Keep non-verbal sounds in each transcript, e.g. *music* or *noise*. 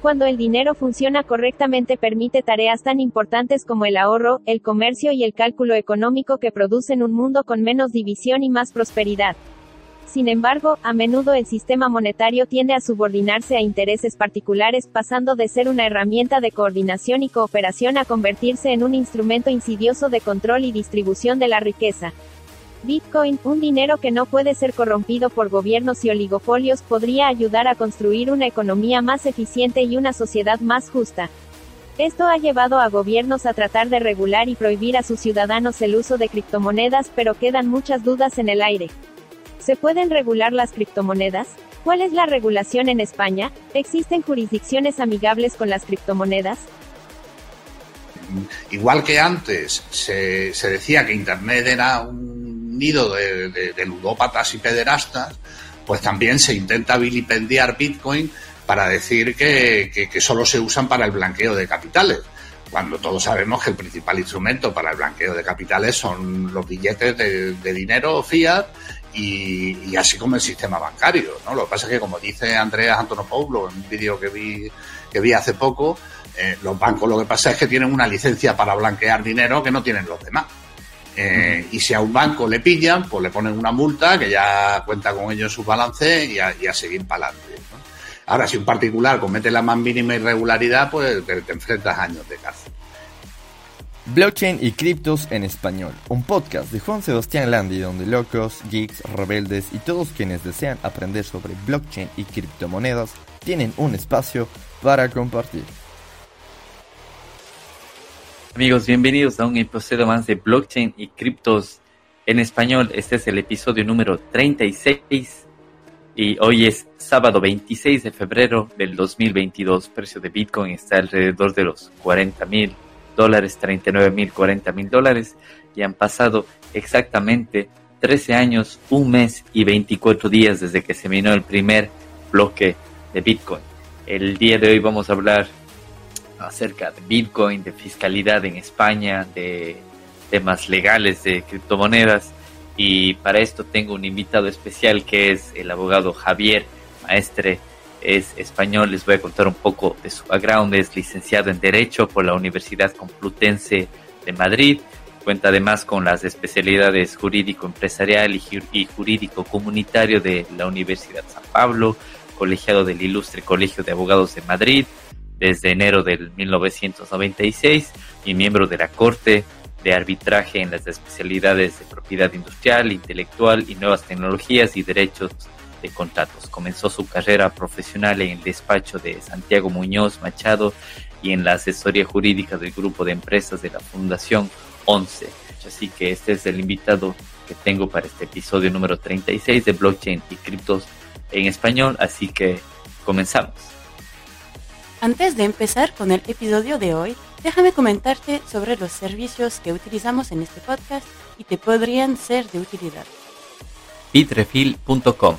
Cuando el dinero funciona correctamente permite tareas tan importantes como el ahorro, el comercio y el cálculo económico que producen un mundo con menos división y más prosperidad. Sin embargo, a menudo el sistema monetario tiende a subordinarse a intereses particulares, pasando de ser una herramienta de coordinación y cooperación a convertirse en un instrumento insidioso de control y distribución de la riqueza. Bitcoin, un dinero que no puede ser corrompido por gobiernos y oligopolios, podría ayudar a construir una economía más eficiente y una sociedad más justa. Esto ha llevado a gobiernos a tratar de regular y prohibir a sus ciudadanos el uso de criptomonedas, pero quedan muchas dudas en el aire. ¿Se pueden regular las criptomonedas? ¿Cuál es la regulación en España? ¿Existen jurisdicciones amigables con las criptomonedas? Igual que antes se, decía que Internet era un nido de, ludópatas y pederastas, pues también se intenta vilipendiar Bitcoin para decir que, solo se usan para el blanqueo de capitales cuando todos sabemos que el principal instrumento para el blanqueo de capitales son los billetes de, dinero fiat y, así como el sistema bancario. ¿no? Lo que pasa es que, como dice Andreas Antonopoulos en un vídeo que vi, que vi hace poco, eh, los bancos lo que pasa es que tienen una licencia para blanquear dinero que no tienen los demás. Eh, y si a un banco le pillan, pues le ponen una multa que ya cuenta con ello en su balance y a, seguir para adelante. Ahora, si un particular comete la más mínima irregularidad, pues te, te enfrentas a años de cárcel. Blockchain y criptos en español, un podcast de Juan Sebastián Landi donde locos, geeks, rebeldes y todos quienes desean aprender sobre blockchain y criptomonedas tienen un espacio para compartir. Amigos, bienvenidos a un episodio más de blockchain y criptos en español. Este es el episodio número 36 y hoy es sábado 26 de febrero del 2022. El precio de Bitcoin está alrededor de los 40 mil dólares, 39 mil, 40 mil dólares y han pasado exactamente 13 años, un mes y 24 días desde que se minó el primer bloque de Bitcoin. El día de hoy vamos a hablar acerca de Bitcoin, de fiscalidad en España, de temas legales de criptomonedas. Y para esto tengo un invitado especial que es el abogado Javier Maestre. Es español, les voy a contar un poco de su background. Es licenciado en Derecho por la Universidad Complutense de Madrid. Cuenta además con las especialidades jurídico empresarial y jurídico comunitario de la Universidad San Pablo, colegiado del Ilustre Colegio de Abogados de Madrid, desde enero del 1996 y miembro de la Corte de Arbitraje en las especialidades de propiedad industrial, intelectual y nuevas tecnologías y derechos de contratos. Comenzó su carrera profesional en el despacho de Santiago Muñoz Machado y en la asesoría jurídica del grupo de empresas de la Fundación 11. Así que este es el invitado que tengo para este episodio número 36 de Blockchain y Criptos en español. Así que comenzamos. Antes de empezar con el episodio de hoy, déjame comentarte sobre los servicios que utilizamos en este podcast y te podrían ser de utilidad. Bitrefill.com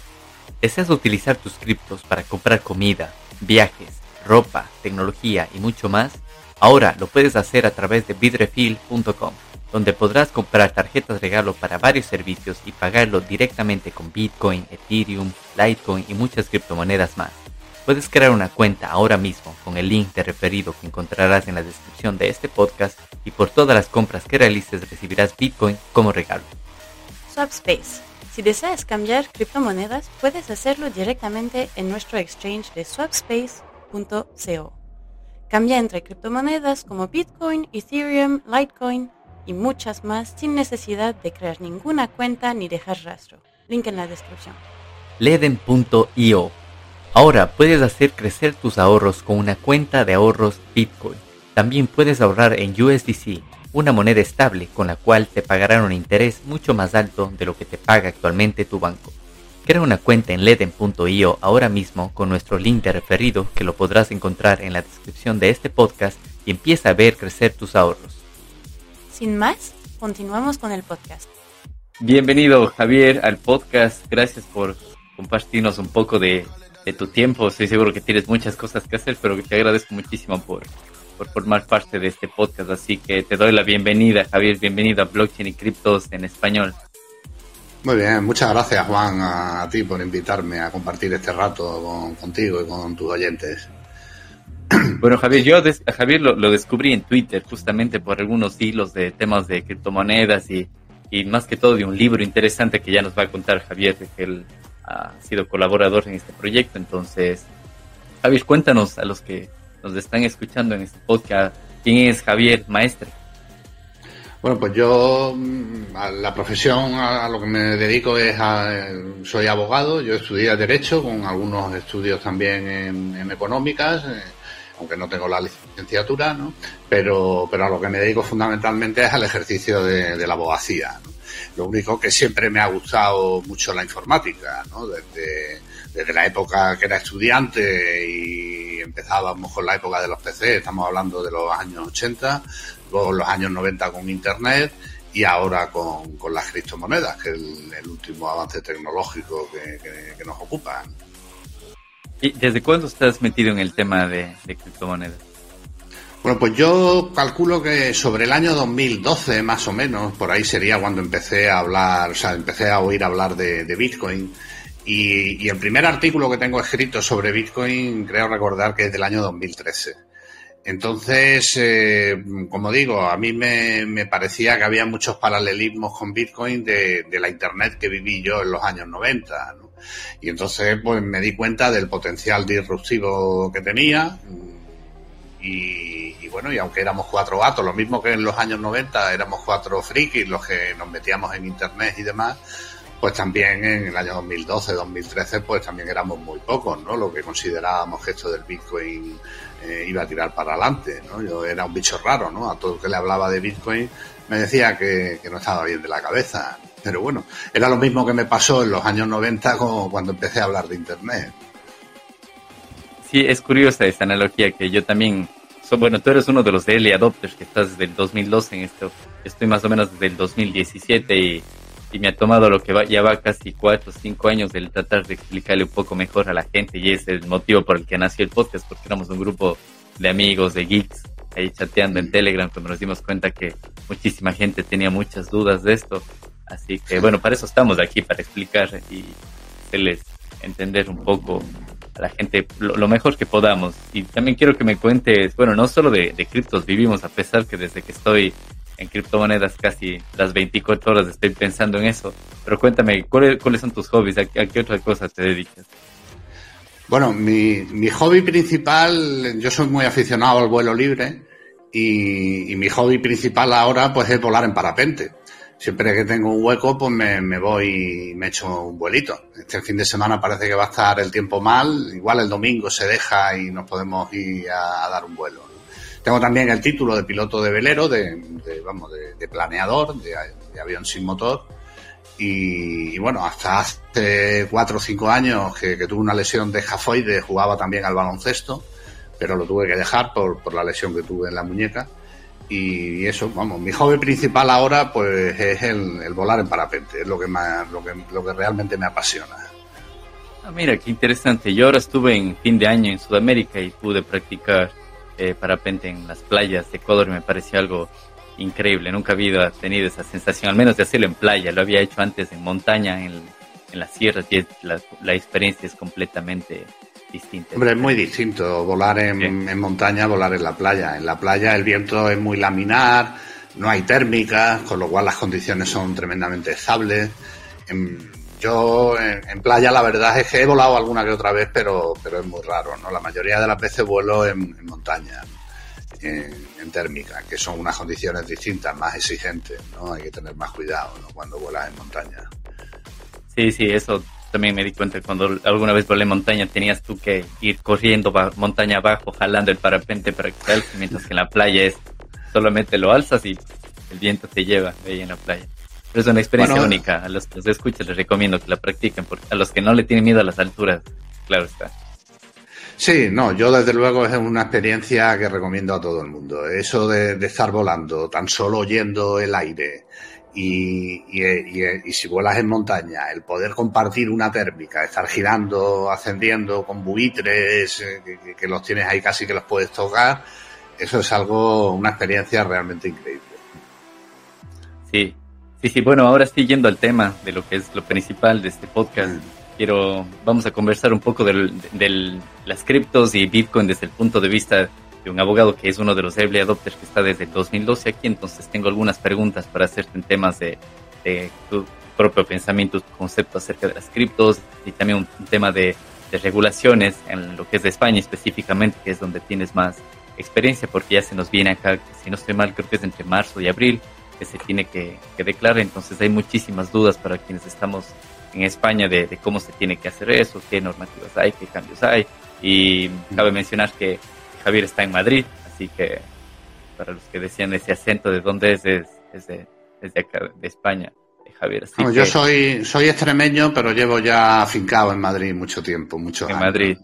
¿Deseas utilizar tus criptos para comprar comida, viajes, ropa, tecnología y mucho más? Ahora lo puedes hacer a través de bitrefill.com, donde podrás comprar tarjetas regalo para varios servicios y pagarlo directamente con Bitcoin, Ethereum, Litecoin y muchas criptomonedas más. Puedes crear una cuenta ahora mismo con el link de referido que encontrarás en la descripción de este podcast y por todas las compras que realices recibirás Bitcoin como regalo. Swapspace. Si deseas cambiar criptomonedas, puedes hacerlo directamente en nuestro exchange de swapspace.co. Cambia entre criptomonedas como Bitcoin, Ethereum, Litecoin y muchas más sin necesidad de crear ninguna cuenta ni dejar rastro. Link en la descripción. Leden.io Ahora puedes hacer crecer tus ahorros con una cuenta de ahorros Bitcoin. También puedes ahorrar en USDC, una moneda estable con la cual te pagarán un interés mucho más alto de lo que te paga actualmente tu banco. Crea una cuenta en leden.io ahora mismo con nuestro link de referido que lo podrás encontrar en la descripción de este podcast y empieza a ver crecer tus ahorros. Sin más, continuamos con el podcast. Bienvenido Javier al podcast. Gracias por compartirnos un poco de de tu tiempo. Estoy seguro que tienes muchas cosas que hacer, pero te agradezco muchísimo por, por formar parte de este podcast. Así que te doy la bienvenida, Javier. Bienvenido a Blockchain y Criptos en español. Muy bien, muchas gracias Juan a, ti por invitarme a compartir este rato contigo y con tus oyentes. *clears throat* Bueno, Javier, yo a Javier lo, descubrí en Twitter justamente por algunos hilos de temas de criptomonedas y, y más que todo de un libro interesante que ya nos va a contar Javier, que él ha sido colaborador en este proyecto. Entonces, Javier, cuéntanos a los que nos están escuchando en este podcast, ¿quién es Javier Maestre? Bueno, pues yo mm, a la profesión a lo que me dedico es a, soy abogado, yo estudié Derecho con algunos estudios también en, económicas, eh, aunque no tengo la licenciatura, ¿no? Pero, pero a lo que me dedico fundamentalmente es al ejercicio de, la abogacía. Lo único que siempre me ha gustado mucho la informática, ¿no? Desde, desde la época que era estudiante y empezábamos con la época de los PC, estamos hablando de los años 80, luego los años 90 con Internet y ahora con, las criptomonedas, que es el, último avance tecnológico que, nos ocupa. ¿Y desde cuándo estás metido en el tema de, criptomonedas? Bueno, pues yo calculo que sobre el año 2012, más o menos, por ahí sería cuando empecé a hablar, o sea, empecé a oír hablar de, Bitcoin. Y, el primer artículo que tengo escrito sobre Bitcoin, creo recordar que es del año 2013. Entonces, eh, como digo, a mí me, parecía que había muchos paralelismos con Bitcoin de, la Internet que viví yo en los años 90. Y entonces, pues me di cuenta del potencial disruptivo que tenía. Y, bueno, y aunque éramos cuatro gatos, lo mismo que en los años 90 éramos cuatro frikis los que nos metíamos en Internet y demás, pues también en el año 2012, 2013, pues también éramos muy pocos, ¿no? Lo que considerábamos que esto del Bitcoin eh, iba a tirar para adelante, ¿no? Yo era un bicho raro, ¿no? A todo el que le hablaba de Bitcoin me decía que, no estaba bien de la cabeza. Pero bueno, era lo mismo que me pasó en los años 90 como cuando empecé a hablar de Internet. Sí, es curiosa esta analogía que yo también... bueno, tú eres uno de los early adopters que estás desde el 2012 en esto. Estoy más o menos desde el 2017 y y me ha tomado lo que va, ya va casi cuatro o cinco años del tratar de explicarle un poco mejor a la gente y es el motivo por el que nació el podcast, porque éramos un grupo de amigos, de geeks, ahí chateando en Telegram, cuando nos dimos cuenta que muchísima gente tenía muchas dudas de esto. Así que bueno, para eso estamos aquí, para explicar y hacerles entender un poco a la gente lo, mejor que podamos. Y también quiero que me cuentes, bueno, no solo de, de criptos vivimos, a pesar que desde que estoy en criptomonedas casi las 24 horas estoy pensando en eso. Pero cuéntame, ¿cuáles, son tus hobbies? ¿A, qué otra cosa te dedicas? Bueno, mi, mi hobby principal, yo soy muy aficionado al vuelo libre y, mi hobby principal ahora pues es volar en parapente. Siempre que tengo un hueco pues me, voy y me echo un vuelito. Este fin de semana parece que va a estar el tiempo mal, igual el domingo se deja y nos podemos ir a dar un vuelo. Tengo también el título de piloto de velero, de, vamos, de, planeador, de, avión sin motor. Y, bueno, hasta hace cuatro o cinco años que, tuve una lesión de jafoide, jugaba también al baloncesto, pero lo tuve que dejar por, por la lesión que tuve en la muñeca. Y eso, vamos, mi hobby principal ahora pues es el, volar en parapente, es lo que, más, lo, que, lo que realmente me apasiona. Ah, mira, qué interesante. Yo ahora estuve en fin de año en Sudamérica y pude practicar eh, parapente en las playas de Ecuador me pareció algo increíble. Nunca había tenido esa sensación, al menos de hacerlo en playa. Lo había hecho antes en montaña, en, en las sierras, y la, la, experiencia es completamente distinta. Hombre, es muy distinto volar en, en, montaña, volar en la playa. En la playa el viento es muy laminar, no hay térmica, con lo cual las condiciones son tremendamente estables. yo en, playa la verdad es que he volado alguna que otra vez, pero, pero es muy raro, ¿no? La mayoría de las veces vuelo en, montaña, en, térmica, que son unas condiciones distintas, más exigentes, ¿no? Hay que tener más cuidado, ¿no? Cuando vuelas en montaña. Sí, sí, eso también me di cuenta cuando alguna vez volé montaña tenías tú que ir corriendo montaña abajo, jalando el parapente para que mientras que en la playa es solamente lo alzas y el viento te lleva ahí en la playa es una experiencia única. A los que los escuchan les recomiendo que la practiquen, porque a los que no le tienen miedo a las alturas, claro está. Sí, no, yo desde luego es una experiencia que recomiendo a todo el mundo. Eso de, estar volando, tan solo oyendo el aire y, y, si vuelas en montaña, el poder compartir una térmica, estar girando, ascendiendo con buitres, eh, que, que los tienes ahí casi que los puedes tocar, eso es algo, una experiencia realmente increíble. Sí, Sí, sí, bueno, ahora estoy yendo al tema de lo que es lo principal de este podcast. quiero, vamos a conversar un poco de las criptos y Bitcoin desde el punto de vista de un abogado que es uno de los early adopters que está desde el 2012 aquí, entonces tengo algunas preguntas para hacerte en temas de, tu propio pensamiento, tu concepto acerca de las criptos y también un, tema de, regulaciones en lo que es de España específicamente, que es donde tienes más experiencia, porque ya se nos viene acá, si no estoy mal, creo que es entre marzo y abril, que se tiene que, que declarar, entonces hay muchísimas dudas para quienes estamos en España de, de, cómo se tiene que hacer eso, qué normativas hay, qué cambios hay. Y cabe mencionar que Javier está en Madrid, así que para los que decían ese acento de dónde es, es, de, acá, de España. Javier. yo soy, soy extremeño, pero llevo ya afincado en Madrid mucho tiempo, muchos en años. Madrid.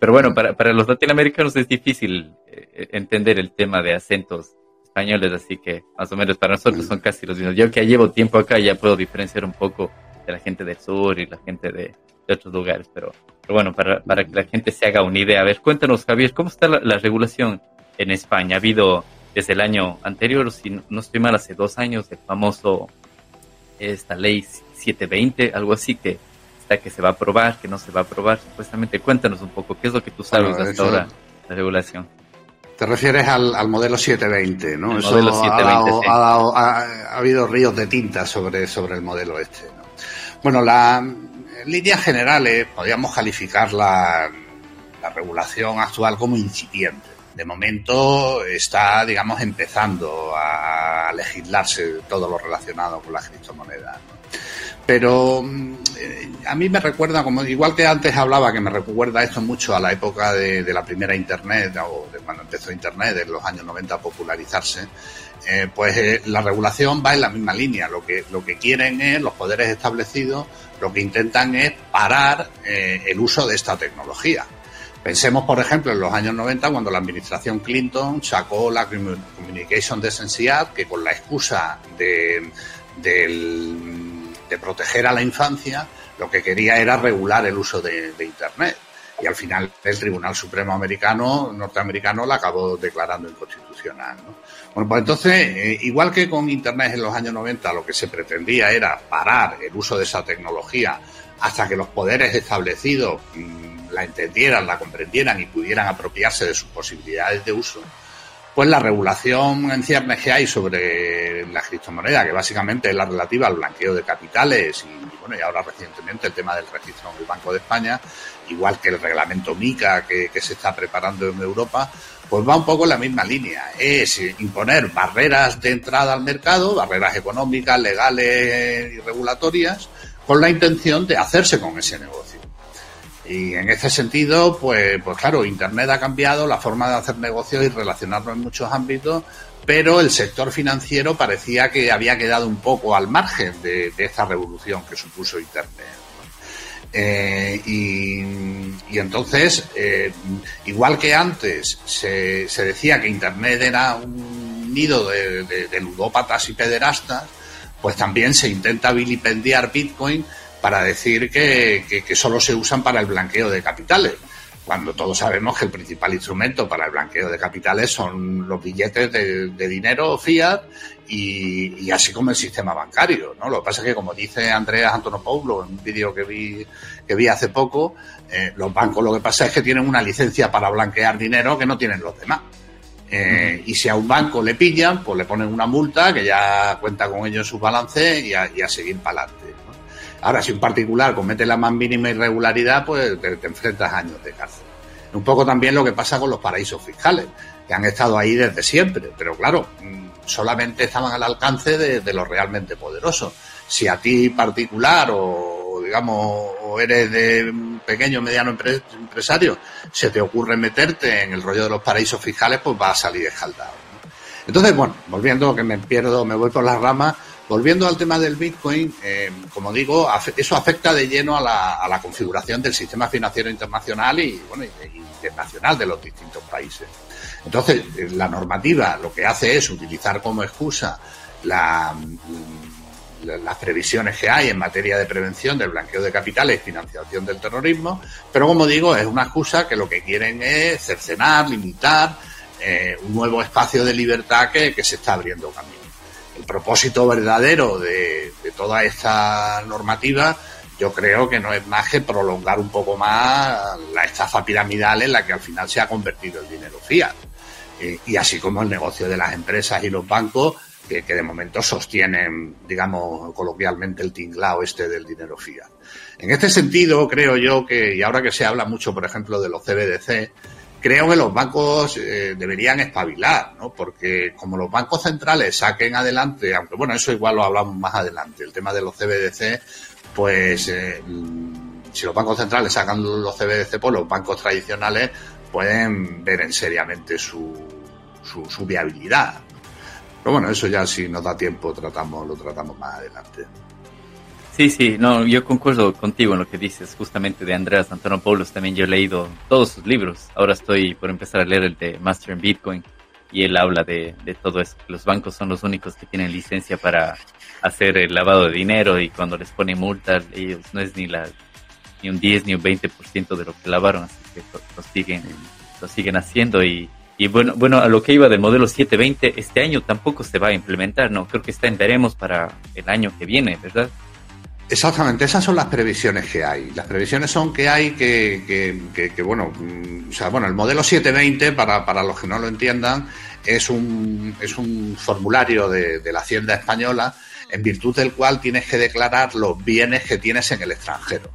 pero bueno, para, para los latinoamericanos es difícil eh, entender el tema de acentos españoles, así que más o menos para nosotros son casi los mismos. Yo que llevo tiempo acá ya puedo diferenciar un poco de la gente del sur y la gente de, otros lugares, pero, bueno, para, para, que la gente se haga una idea. A ver, cuéntanos, Javier, ¿cómo está la, regulación en España? Ha habido desde el año anterior, si no estoy mal, hace dos años, el famoso, esta ley 720, algo así que está que se va a aprobar, que no se va a aprobar, supuestamente. Cuéntanos un poco, ¿qué es lo que tú sabes hasta ahora de regulación? Te refieres al, modelo 720, ¿no? El modelo 720, ha, habido ríos de tinta sobre, sobre el modelo este, ¿no? Bueno, la, en líneas generales podríamos calificar la, la regulación actual como incipiente. De momento está, digamos, empezando a legislarse todo lo relacionado con las criptomonedas. Pero mm, eh, a mí me recuerda, como igual que antes hablaba, que me recuerda esto mucho a la época de, de la primera Internet o de cuando empezó Internet, en los años 90 a popularizarse, eh, pues eh, la regulación va en la misma línea. Lo que, lo que quieren es, los poderes establecidos, lo que intentan es parar eh, el uso de esta tecnología. Pensemos, por ejemplo, en los años 90, cuando la administración Clinton sacó la Communication Decency Act, que con la excusa de, de, proteger a la infancia, lo que quería era regular el uso de, Internet y al final el Tribunal Supremo americano, norteamericano, la acabó declarando inconstitucional. Bueno, pues entonces, eh, igual que con Internet en los años 90, lo que se pretendía era parar el uso de esa tecnología hasta que los poderes establecidos mm, la entendieran, la comprendieran y pudieran apropiarse de sus posibilidades de uso, pues la regulación en ciernes que hay sobre la criptomoneda, que básicamente es la relativa al blanqueo de capitales y, bueno, y ahora recientemente el tema del registro en el Banco de España, igual que el reglamento MICA que, se está preparando en Europa, pues va un poco en la misma línea. Es imponer barreras de entrada al mercado, barreras económicas, legales y regulatorias, con la intención de hacerse con ese negocio. Y en este sentido, pues, pues claro, Internet ha cambiado la forma de hacer negocios y relacionarnos en muchos ámbitos, pero el sector financiero parecía que había quedado un poco al margen de, esta revolución que supuso Internet. Eh, y, entonces, eh, igual que antes se, se, decía que Internet era un nido de, de ludópatas y pederastas, pues también se intenta vilipendiar Bitcoin para decir que, que, solo se usan para el blanqueo de capitales, cuando todos sabemos que el principal instrumento para el blanqueo de capitales son los billetes de, dinero fiat y, así como el sistema bancario, ¿no? Lo que pasa es que, como dice Andreas Antonopoulos en un vídeo que vi, que vi hace poco, eh, los bancos lo que pasa es que tienen una licencia para blanquear dinero que no tienen los demás. Eh, y si a un banco le pillan, pues le ponen una multa que ya cuenta con ello en sus balances y a, y a seguir para adelante. Ahora, si un particular comete la más mínima irregularidad, pues te, enfrentas a años de cárcel. Un poco también lo que pasa con los paraísos fiscales, que han estado ahí desde siempre, pero claro, mm, solamente estaban al alcance de, los realmente poderosos. Si a ti particular o, digamos, o eres de pequeño o mediano empresario, se te ocurre meterte en el rollo de los paraísos fiscales, pues vas a salir escaldado. Entonces, bueno, volviendo que me pierdo, me voy por las ramas, Volviendo al tema del Bitcoin, eh, como digo, eso afecta de lleno a la, configuración del sistema financiero internacional y, bueno, internacional de los distintos países. Entonces, eh, la normativa lo que hace es utilizar como excusa las previsiones que hay en materia de prevención del blanqueo de capitales y financiación del terrorismo, pero como digo, es una excusa que lo que quieren es cercenar, limitar eh, un nuevo espacio de libertad que se está abriendo camino el propósito verdadero de, toda esta normativa, yo creo que no es más que prolongar un poco más la estafa piramidal en la que al final se ha convertido el dinero fiat. y así como el negocio de las empresas y los bancos, que, de momento sostienen, digamos, coloquialmente el tinglao este del dinero fiat. En este sentido, creo yo que, y ahora que se habla mucho, por ejemplo, de los CBDC, creo que los bancos eh, deberían espabilar, ¿no? Porque como los bancos centrales saquen adelante, aunque bueno, eso igual lo hablamos más adelante, el tema de los CBDC, pues eh, si los bancos centrales sacan los CBDC, pues los bancos tradicionales pueden ver en seriamente su, su, su viabilidad. Pero bueno, eso ya si nos da tiempo tratamos, lo tratamos más adelante. Sí, sí, no, yo concuerdo contigo en lo que dices, justamente de Andreas Antonopoulos, también yo he leído todos sus libros, ahora estoy por empezar a leer el de Master in Bitcoin y él habla de, de todo eso, los bancos son los únicos que tienen licencia para hacer el lavado de dinero y cuando les ponen multas, ellos no es ni la ni un 10 ni un 20% de lo que lavaron, así que lo, siguen, lo siguen haciendo y, y bueno, bueno, a lo que iba del modelo 720, este año tampoco se va a implementar, ¿no? Creo que está en veremos para el año que viene, ¿verdad? Exactamente, esas son las previsiones que hay. Las previsiones son que hay que, que, bueno, mm, o sea, bueno, el modelo 720, para, para los que no lo entiendan, es un, es un formulario de, de la Hacienda Española en virtud del cual tienes que declarar los bienes que tienes en el extranjero.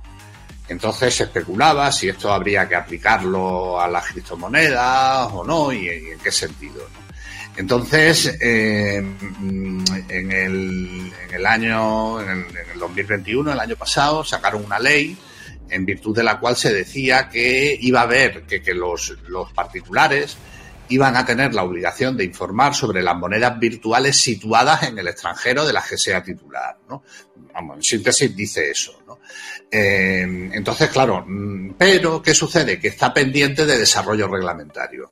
Entonces se especulaba si esto habría que aplicarlo a las criptomonedas o no y, en qué sentido. Entonces, eh, en, el, en, el, año, en el, 2021, el año pasado, sacaron una ley en virtud de la cual se decía que iba a haber que, los particulares iban a tener la obligación de informar sobre las monedas virtuales situadas en el extranjero de las que sea titular. ¿no? Vamos, en síntesis dice eso. ¿no? Eh, entonces, claro, mm, pero ¿qué sucede? Que está pendiente de desarrollo reglamentario.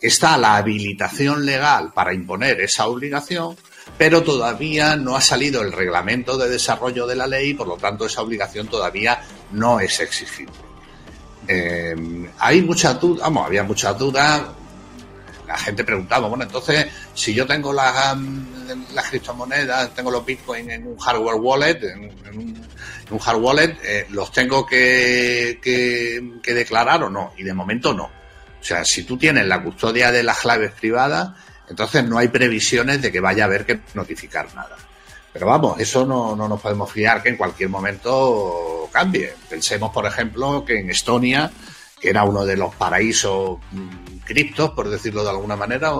Está la habilitación legal para imponer esa obligación, pero todavía no ha salido el reglamento de desarrollo de la ley, por lo tanto esa obligación todavía no es exigible. Eh, hay muchas dudas, vamos, había muchas dudas. La gente preguntaba, bueno, entonces, si yo tengo las, criptomonedas, tengo los bitcoins en un hardware wallet, en, un, un hard wallet, eh, ¿los tengo que, que, declarar o no? Y de momento no. O sea, si tú tienes la custodia de las claves privadas, entonces no hay previsiones de que vaya a haber que notificar nada. Pero vamos, eso no, no nos podemos fiar que en cualquier momento cambie. Pensemos, por ejemplo, que en Estonia, que era uno de los paraísos mm, criptos, por decirlo de alguna manera,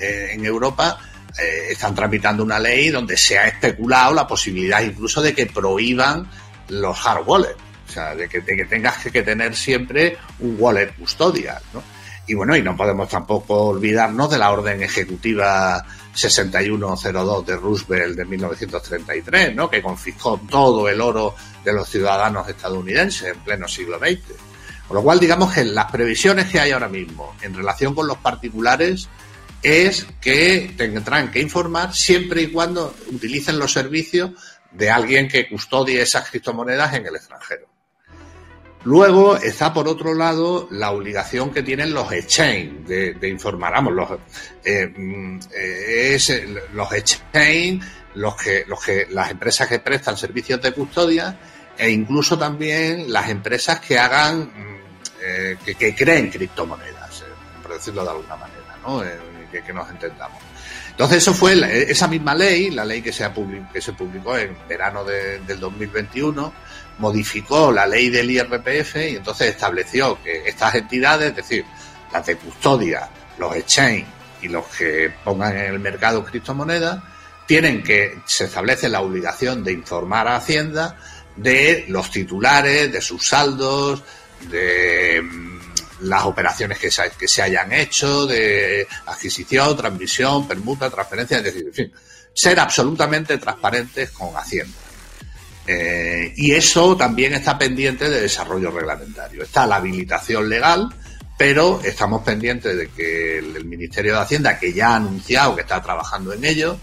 eh, en Europa, eh, están tramitando una ley donde se ha especulado la posibilidad incluso de que prohíban los hard wallets. O sea, de que, tengas que, tener siempre un wallet custodial. Y bueno, y no podemos tampoco olvidarnos de la orden ejecutiva 6102 de Roosevelt de 1933, ¿no? Que confiscó todo el oro de los ciudadanos estadounidenses en pleno siglo XX. Con lo cual, digamos que las previsiones que hay ahora mismo en relación con los particulares es que tendrán que informar siempre y cuando utilicen los servicios de alguien que custodie esas criptomonedas en el extranjero. Luego está por otro lado la obligación que tienen los exchange de, informar, vamos, los, eh, mm, eh, es, los exchange, los que, los que, las empresas que prestan servicios de custodia e incluso también las empresas que hagan, mm, eh, que, que, creen criptomonedas, por decirlo de alguna manera, ¿no? Que, nos entendamos. Entonces, eso fue esa misma ley, la ley que se, que se publicó en verano del 2021, modificó la ley del IRPF y entonces estableció que estas entidades, es decir, las de custodia, los exchange y los que pongan en el mercado criptomonedas, tienen que, se establece la obligación de informar a Hacienda de los titulares, de sus saldos, de las operaciones que se, que se hayan hecho de adquisición, transmisión, permuta, transferencia, es decir, en fin, ser absolutamente transparentes con Hacienda. Eh, y eso también está pendiente de desarrollo reglamentario. Está la habilitación legal, pero estamos pendientes de que el, Ministerio de Hacienda, que ya ha anunciado que está trabajando en ello,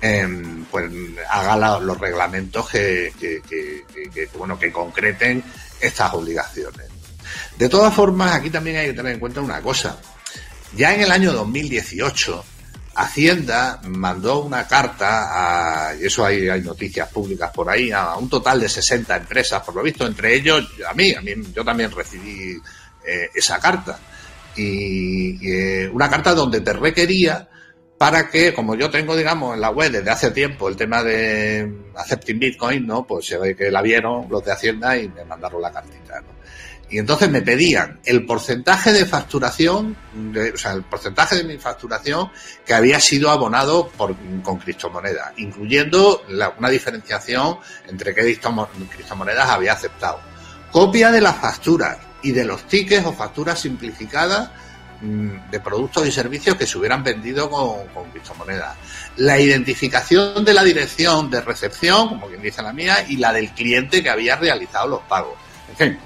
em, pues haga los reglamentos que, bueno, que concreten estas obligaciones. De todas formas, aquí también hay que tener en cuenta una cosa. Ya en el año 2018, Hacienda mandó una carta, a, y eso hay, hay noticias públicas por ahí, a un total de 60 empresas, por lo visto, entre ellos a mí, a mí yo también recibí eh, esa carta. Y, eh, una carta donde te requería para que, como yo tengo, digamos, en la web desde hace tiempo el tema de Accepting Bitcoin, ¿no? Pues se ve que la vieron los de Hacienda y me mandaron la cartita, ¿no? Y entonces me pedían el porcentaje de facturación, o sea, el porcentaje de mi facturación que había sido abonado por, con criptomonedas, incluyendo una diferenciación entre qué criptomonedas había aceptado. Copia de las facturas y de los tickets o facturas simplificadas mm, de productos y servicios que se hubieran vendido con, con criptomonedas. La identificación de la dirección de recepción, como quien dice la mía, y la del cliente que había realizado los pagos. En fin,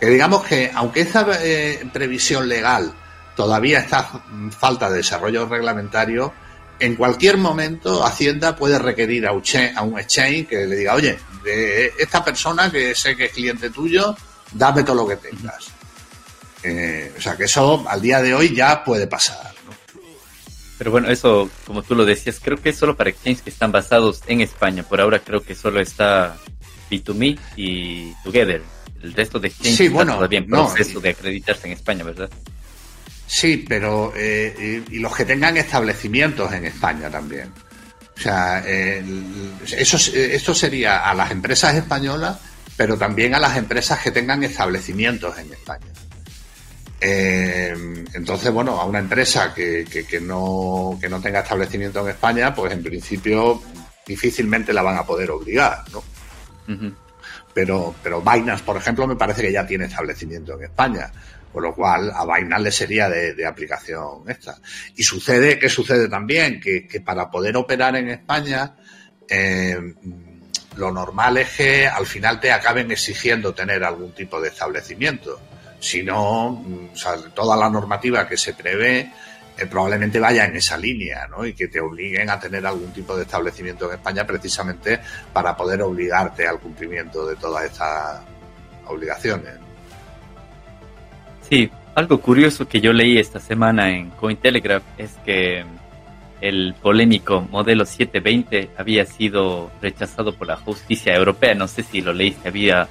que digamos que aunque esa eh, previsión legal todavía está falta de desarrollo reglamentario, en cualquier momento Hacienda puede requerir a un, exchange que le diga, oye, de esta persona que sé que es cliente tuyo, dame todo lo que tengas. Eh, o sea que eso al día de hoy ya puede pasar. Pero bueno, eso, como tú lo decías, creo que es solo para exchanges que están basados en España. Por ahora creo que solo está B2Me y Together el resto de exchanges sí, bueno, todavía en proceso de acreditarse en España, ¿verdad? Sí, pero eh, y, los que tengan establecimientos en España también. O sea, eso, esto sería a las empresas españolas, pero también a las empresas que tengan establecimientos en España. Eh, entonces, bueno, a una empresa que, que, no, que no tenga establecimiento en España, pues en principio difícilmente la van a poder obligar, ¿no? Pero, pero Binance, por ejemplo, me parece que ya tiene establecimiento en España, con lo cual a Binance le sería de, aplicación esta. Y sucede, ¿qué sucede también? Que, para poder operar en España, eh, lo normal es que al final te acaben exigiendo tener algún tipo de establecimiento. Si no, mm, toda la normativa que se prevé eh, probablemente vaya en esa línea, ¿no? Y que te obliguen a tener algún tipo de establecimiento en España precisamente para poder obligarte al cumplimiento de todas estas obligaciones. Sí, algo curioso que yo leí esta semana en Cointelegraph es que el polémico modelo 720 había sido rechazado por la justicia europea. No sé si lo leíste, había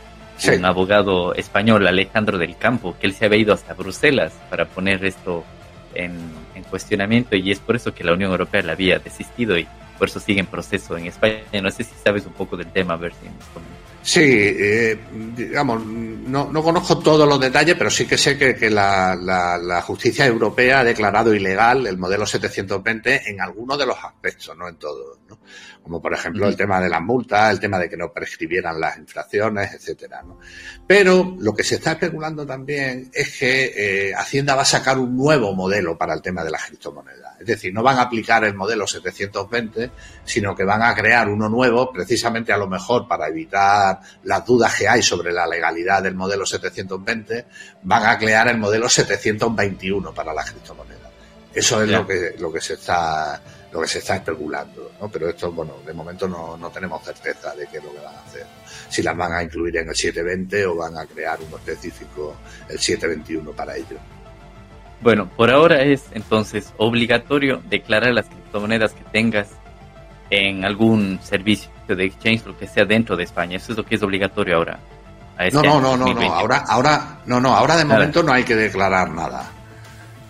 un abogado español, Alejandro del Campo, que él se había ido hasta Bruselas para poner esto en, cuestionamiento y es por eso que la Unión Europea la había desistido y por eso sigue en proceso en España. No sé si sabes un poco del tema, a ver si Sí, eh, digamos, no, no, conozco todos los detalles, pero sí que sé que, que la, la, justicia europea ha declarado ilegal el modelo 720 en algunos de los aspectos, no en todos, ¿no? Como por ejemplo el tema de las multas, el tema de que no prescribieran las infracciones, etcétera, ¿no? Pero lo que se está especulando también es que eh, Hacienda va a sacar un nuevo modelo para el tema de las criptomonedas. Es decir, no van a aplicar el modelo 720, sino que van a crear uno nuevo, precisamente a lo mejor para evitar las dudas que hay sobre la legalidad del modelo 720, van a crear el modelo 721 para las criptomonedas. Eso es lo que, lo que se está lo que se está especulando, ¿no? Pero esto, bueno, de momento no, no tenemos certeza de qué es lo que van a hacer. Si las van a incluir en el 720 o van a crear uno específico, el 721 para ello. Bueno, por ahora es entonces obligatorio declarar las criptomonedas que tengas en algún servicio de exchange, lo que sea dentro de España. Eso es lo que es obligatorio ahora. Este no, no, no, no, ahora, ahora, no, no, ahora de momento no hay que declarar nada.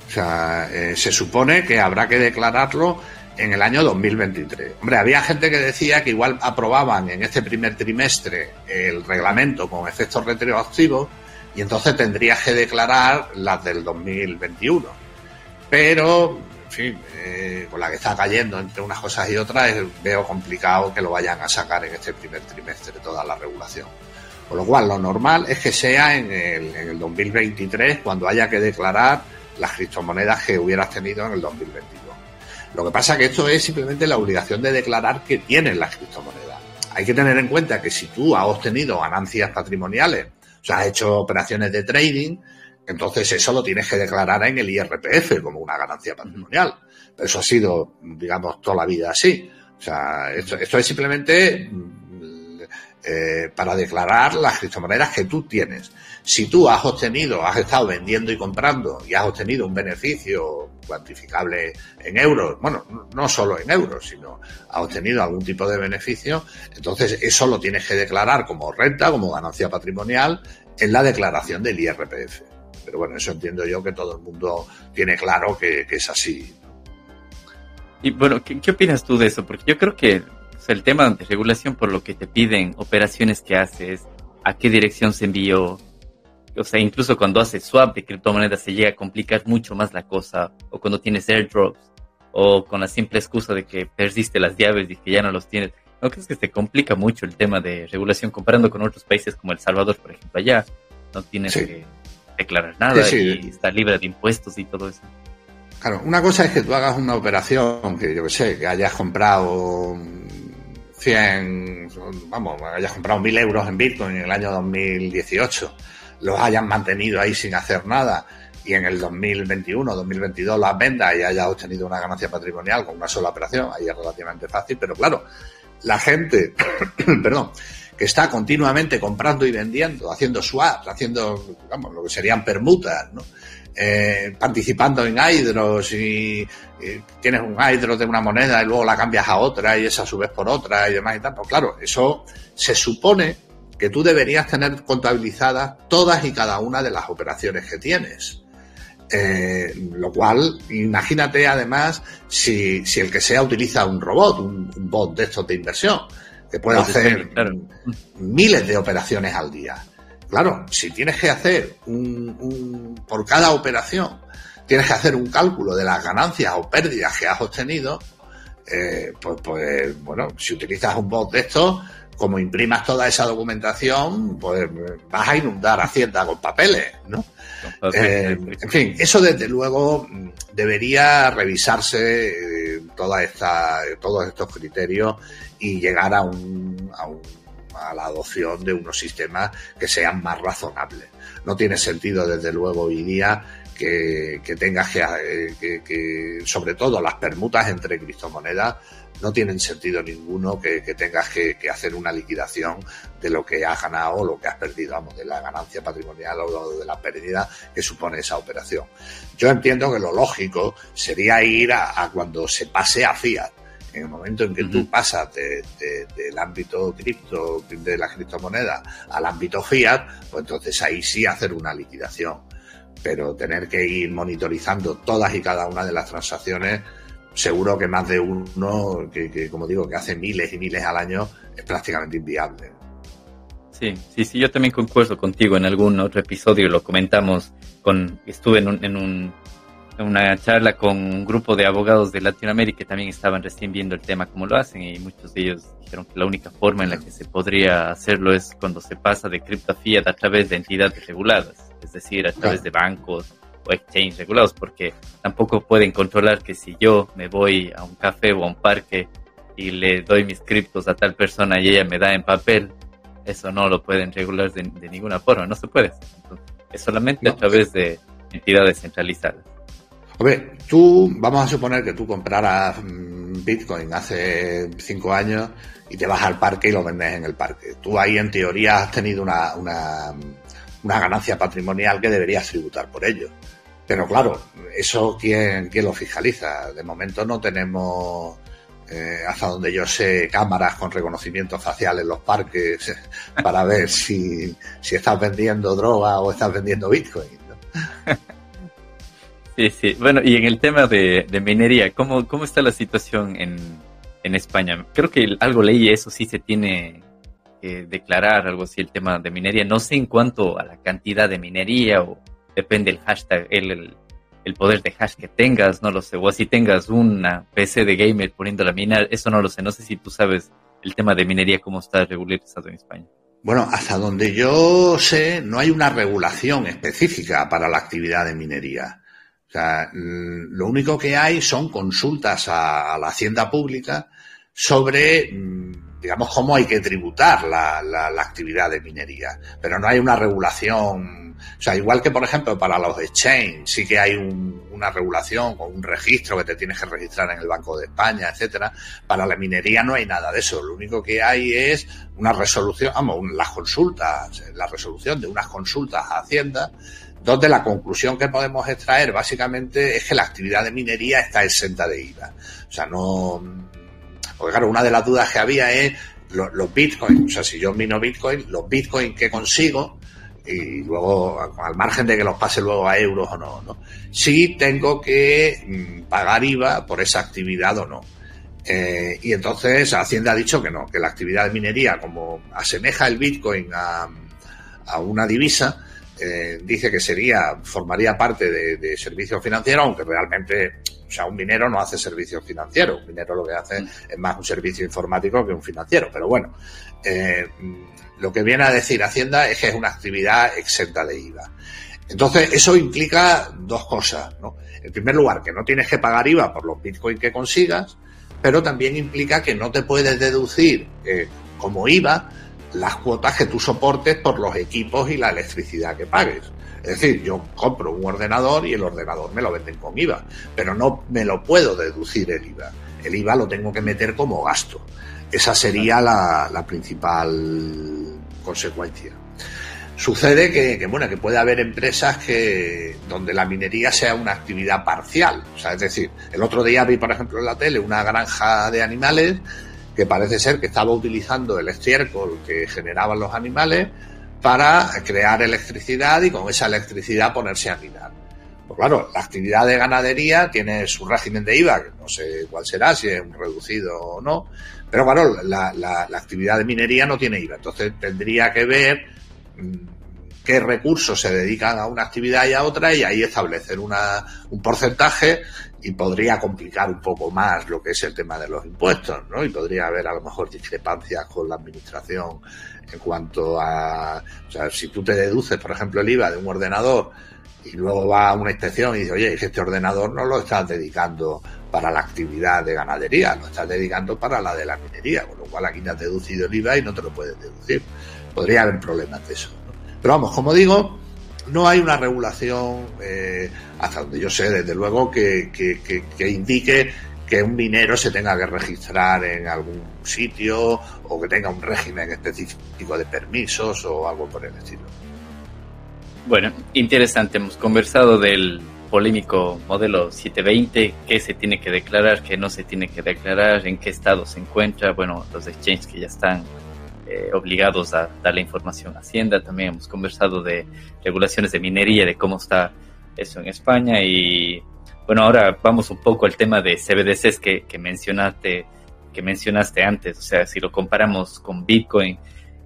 O sea, eh, se supone que habrá que declararlo en el año 2023. Hombre, había gente que decía que igual aprobaban en este primer trimestre el reglamento con efectos retroactivos y entonces tendrías que declarar las del 2021. Pero, en fin, eh, con la que está cayendo entre unas cosas y otras, veo complicado que lo vayan a sacar en este primer trimestre toda la regulación. Con lo cual, lo normal es que sea en el, en el 2023 cuando haya que declarar las criptomonedas que hubieras tenido en el 2022. Lo que pasa es que esto es simplemente la obligación de declarar que tienes las criptomonedas. Hay que tener en cuenta que si tú has obtenido ganancias patrimoniales, o sea, has hecho operaciones de trading, entonces eso lo tienes que declarar en el IRPF como una ganancia patrimonial. Eso ha sido, digamos, toda la vida así. O sea, esto, es simplemente mm, eh, para declarar las criptomonedas que tú tienes. Si tú has obtenido, has estado vendiendo y comprando y has obtenido un beneficio cuantificable en euros, bueno, no solo en euros, sino has obtenido algún tipo de beneficio, entonces eso lo tienes que declarar como renta, como ganancia patrimonial en la declaración del IRPF. Pero bueno, eso entiendo yo que todo el mundo tiene claro que, es así. Y bueno, ¿qué, opinas tú de eso? Porque yo creo que el tema de regulación por lo que te piden, operaciones que haces, a qué dirección se envió, o sea, incluso cuando haces swap de criptomonedas se llega a complicar mucho más la cosa, o cuando tienes airdrops, o con la simple excusa de que perdiste las llaves y que ya no los tienes. ¿No crees que se complica mucho el tema de regulación comparando con otros países como El Salvador, por ejemplo? Allá no tienes que declarar nada y está libre de impuestos y todo eso. Claro, una cosa es que tú hagas una operación que yo que sé, que hayas comprado 100, vamos, hayas comprado 1000 euros en Bitcoin en el año 2018, los hayas mantenido ahí sin hacer nada y en el 2021, 2022 las vendas y hayas obtenido una ganancia patrimonial con una sola operación, ahí es relativamente fácil, pero claro, la gente, *coughs* perdón, que está continuamente comprando y vendiendo, haciendo swaps, haciendo, vamos, lo que serían permutas, ¿no? Eh, participando en hydros y, tienes un hydro de una moneda y luego la cambias a otra y esa a su vez por otra y demás y tal. Pues claro, eso se supone que tú deberías tener contabilizadas todas y cada una de las operaciones que tienes. Eh, lo cual, imagínate además si, si el que sea utiliza un robot, un, bot de estos de inversión, que puede hacer miles de operaciones al día. Claro, si tienes que hacer un, por cada operación, tienes que hacer un cálculo de las ganancias o pérdidas que has obtenido, eh, pues, pues, bueno, si utilizas un bot de estos, como imprimas toda esa documentación, pues vas a inundar Hacienda con papeles, ¿no? Eh, en fin, eso desde luego debería revisarse eh, toda esta, todos estos criterios y llegar a, un, a, la adopción de unos sistemas que sean más razonables. No tiene sentido, desde luego, hoy día que, tengas que, eh, que, que, sobre todo las permutas entre criptomonedas, no tienen sentido ninguno que, tengas que, hacer una liquidación de lo que has ganado o lo que has perdido, vamos, de la ganancia patrimonial o de la pérdida que supone esa operación. Yo entiendo que lo lógico sería ir a, cuando se pase a fiat. En el momento en que tú pasas del ámbito cripto, de la criptomoneda, al ámbito fiat, pues entonces ahí sí hacer una liquidación. Pero tener que ir monitorizando todas y cada una de las transacciones, seguro que más de uno, que, como digo, que hace miles y miles al año, es prácticamente inviable. Sí, sí, sí, yo también concuerdo contigo. En algún otro episodio lo comentamos con, estuve en, un, en, un, en una charla con un grupo de abogados de Latinoamérica que también estaban recién viendo el tema cómo lo hacen y muchos de ellos dijeron que la única forma en la que se podría hacerlo es cuando se pasa de cripto a fiat a través de entidades reguladas, es decir, a través de bancos o exchange regulados, porque tampoco pueden controlar que si yo me voy a un café o a un parque y le doy mis criptos a tal persona y ella me da en papel, eso no lo pueden regular de, ninguna forma, no se puede. es solamente a través de entidades centralizadas. A ver, tú, vamos a suponer que tú compraras mm, Bitcoin hace cinco años y te vas al parque y lo vendes en el parque. Tú ahí en teoría has tenido una, una, una ganancia patrimonial que deberías tributar por ello. Pero claro, eso quién, quién lo fiscaliza. De momento no tenemos, eh, hasta donde yo sé, cámaras con reconocimiento facial en los parques *laughs* para ver si, si estás vendiendo droga o estás vendiendo Bitcoin. Sí, sí. Bueno, y en el tema de, minería, ¿cómo, ¿cómo está la situación en, en España? Creo que algo leí eso, sí se tiene declarar, algo así, el tema de minería. No sé en cuanto a la cantidad de minería o depende el hashtag, el, el, poder de hash que tengas, no lo sé, o si tengas una PC de gamer poniéndola a minar, eso no lo sé, no sé si tú sabes el tema de minería, cómo está regularizado en España. Bueno, hasta donde yo sé, no hay una regulación específica para la actividad de minería. Mm, lo único que hay son consultas a, la hacienda pública sobre, mm, digamos, cómo hay que tributar la, la, la actividad de minería. Pero no hay una regulación O sea, igual que, por ejemplo, para los exchange sí que hay una regulación con un registro que te tienes que registrar en el Banco de España, etcétera. Para la minería no hay nada de eso. Lo único que hay es una resolución, vamos, las consultas, la resolución de unas consultas a Hacienda, donde la conclusión que podemos extraer básicamente es que la actividad de minería está exenta de IVA. O sea, no, porque claro, una de las dudas que había es los, bitcoins, o sea, si yo mino bitcoin, los bitcoins que consigo, y luego al margen de que los pase luego a euros o no, ¿no? Sí tengo que mm, pagar IVA por esa actividad o no. Eh, y entonces Hacienda ha dicho que no, que la actividad de minería, como asemeja el Bitcoin a, una divisa, eh, dice que sería, formaría parte de, de servicios financieros, aunque realmente sea, un minero no hace servicios financieros, un minero lo que hace mm. es más un servicio informático que un financiero. Pero bueno, eh, lo que viene a decir Hacienda es que es una actividad exenta de IVA. Entonces, eso implica dos cosas, ¿no? En primer lugar, que no tienes que pagar IVA por los bitcoins que consigas, pero también implica que no te puedes deducir eh, como IVA las cuotas que tú soportes por los equipos y la electricidad que pagues. Es decir, yo compro un ordenador y el ordenador me lo venden con IVA, pero no me lo puedo deducir el IVA. El IVA lo tengo que meter como gasto. Esa sería la, principal consecuencia. Sucede que, bueno, que puede haber empresas que donde la minería sea una actividad parcial. O sea, es decir, el otro día vi, por ejemplo, en la tele una granja de animales que parece ser que estaba utilizando el estiércol que generaban los animales para crear electricidad y con esa electricidad ponerse a minar. Pues claro, la actividad de ganadería tiene su régimen de IVA, que no sé cuál será, si es un reducido o no, pero claro, la, actividad de minería no tiene IVA, entonces tendría que ver mm, qué recursos se dedican a una actividad y a otra y ahí establecer una, un porcentaje y podría complicar un poco más lo que es el tema de los impuestos, ¿no? Y podría haber a lo mejor discrepancias con la administración en cuanto a, o sea, si tú te deduces, por ejemplo, el IVA de un ordenador y luego va a una inspección y dice, oye, este ordenador no lo estás dedicando para la actividad de ganadería, lo estás dedicando para la de la minería, con lo cual aquí te has deducido el IVA y no te lo puedes deducir. Podría haber problemas de eso. Pero vamos, como digo, no hay una regulación, eh, hasta donde yo sé, desde luego, que, que, indique que un minero se tenga que registrar en algún sitio o que tenga un régimen específico de permisos o algo por el estilo. Bueno, interesante. Hemos conversado del polémico modelo 720, qué se tiene que declarar, qué no se tiene que declarar, en qué estado se encuentra, bueno, los exchanges que ya están eh, obligados a dar la información a Hacienda. También hemos conversado de regulaciones de minería, de cómo está eso en España. Y bueno, ahora vamos un poco al tema de CBDCs que, que mencionaste que mencionaste antes. O sea, si lo comparamos con Bitcoin,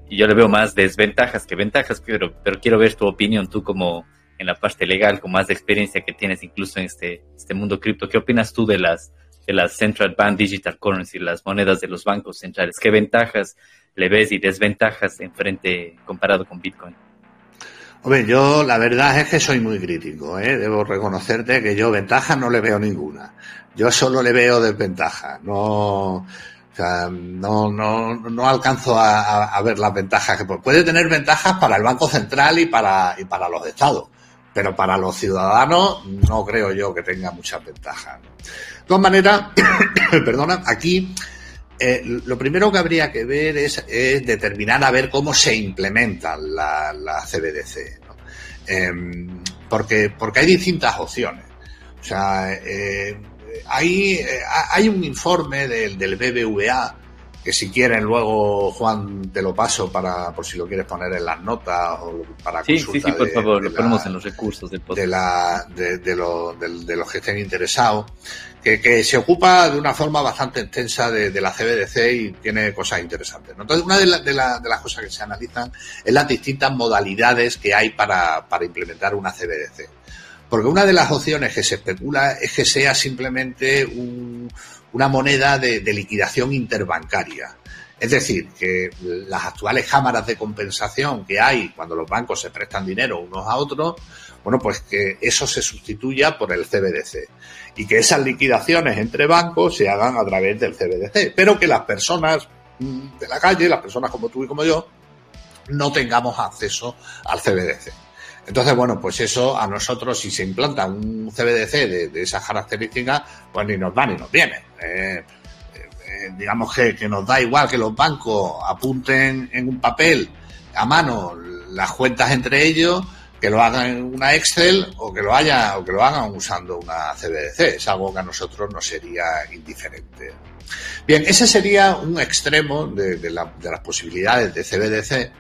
yo le veo más desventajas que ventajas, pero, pero quiero ver tu opinión, tú como en la parte legal, con más experiencia que tienes incluso en este, este mundo cripto. ¿Qué opinas tú de las, de las Central Bank Digital Currency, las monedas de los bancos centrales? ¿Qué ventajas le ves y desventajas en frente comparado con Bitcoin? Hombre, yo la verdad es que soy muy crítico, ¿eh? debo reconocerte que yo ventajas no le veo ninguna. Yo solo le veo desventajas, no, no, no, no alcanzo a, ver las ventajas que puede tener ventajas para el Banco Central y para, y para los estados, pero para los ciudadanos no creo yo que tenga muchas ventajas. De todas maneras, *coughs* perdona, aquí eh, lo primero que habría que ver es, determinar a ver cómo se implementa la, la CBDC. Em, porque, porque hay distintas opciones. O sea, eh, hay, eh, hay un informe del, del BBVA que si quieren luego Juan te lo paso para por si lo quieres poner en las notas o para sí, sí, sí, por favor, lo ponemos en los recursos del de la de, de, los que estén interesados que, que, se ocupa de una forma bastante extensa de, de la CBDC y tiene cosas interesantes. Entonces, una de, de, las cosas que se analizan es las distintas modalidades que hay para, para implementar una CBDC. Porque una de las opciones que se especula es que sea simplemente un, una moneda de, liquidación interbancaria. Es decir, que las actuales cámaras de compensación que hay cuando los bancos se prestan dinero unos a otros, bueno, pues que eso se sustituya por el CBDC y que esas liquidaciones entre bancos se hagan a través del CBDC, pero que las personas mm, de la calle, las personas como tú y como yo, no tengamos acceso al CBDC. Entonces, bueno, pues eso a nosotros, si se implanta un CBDC de, esas características, pues ni nos va ni nos viene. Eh, eh, digamos que, que nos da igual que los bancos apunten en un papel a mano las cuentas entre ellos, que lo hagan en una Excel o que lo haya o que lo hagan usando una CBDC. Es algo que a nosotros nos sería indiferente. Bien, ese sería un extremo de, la, de las posibilidades de CBDC.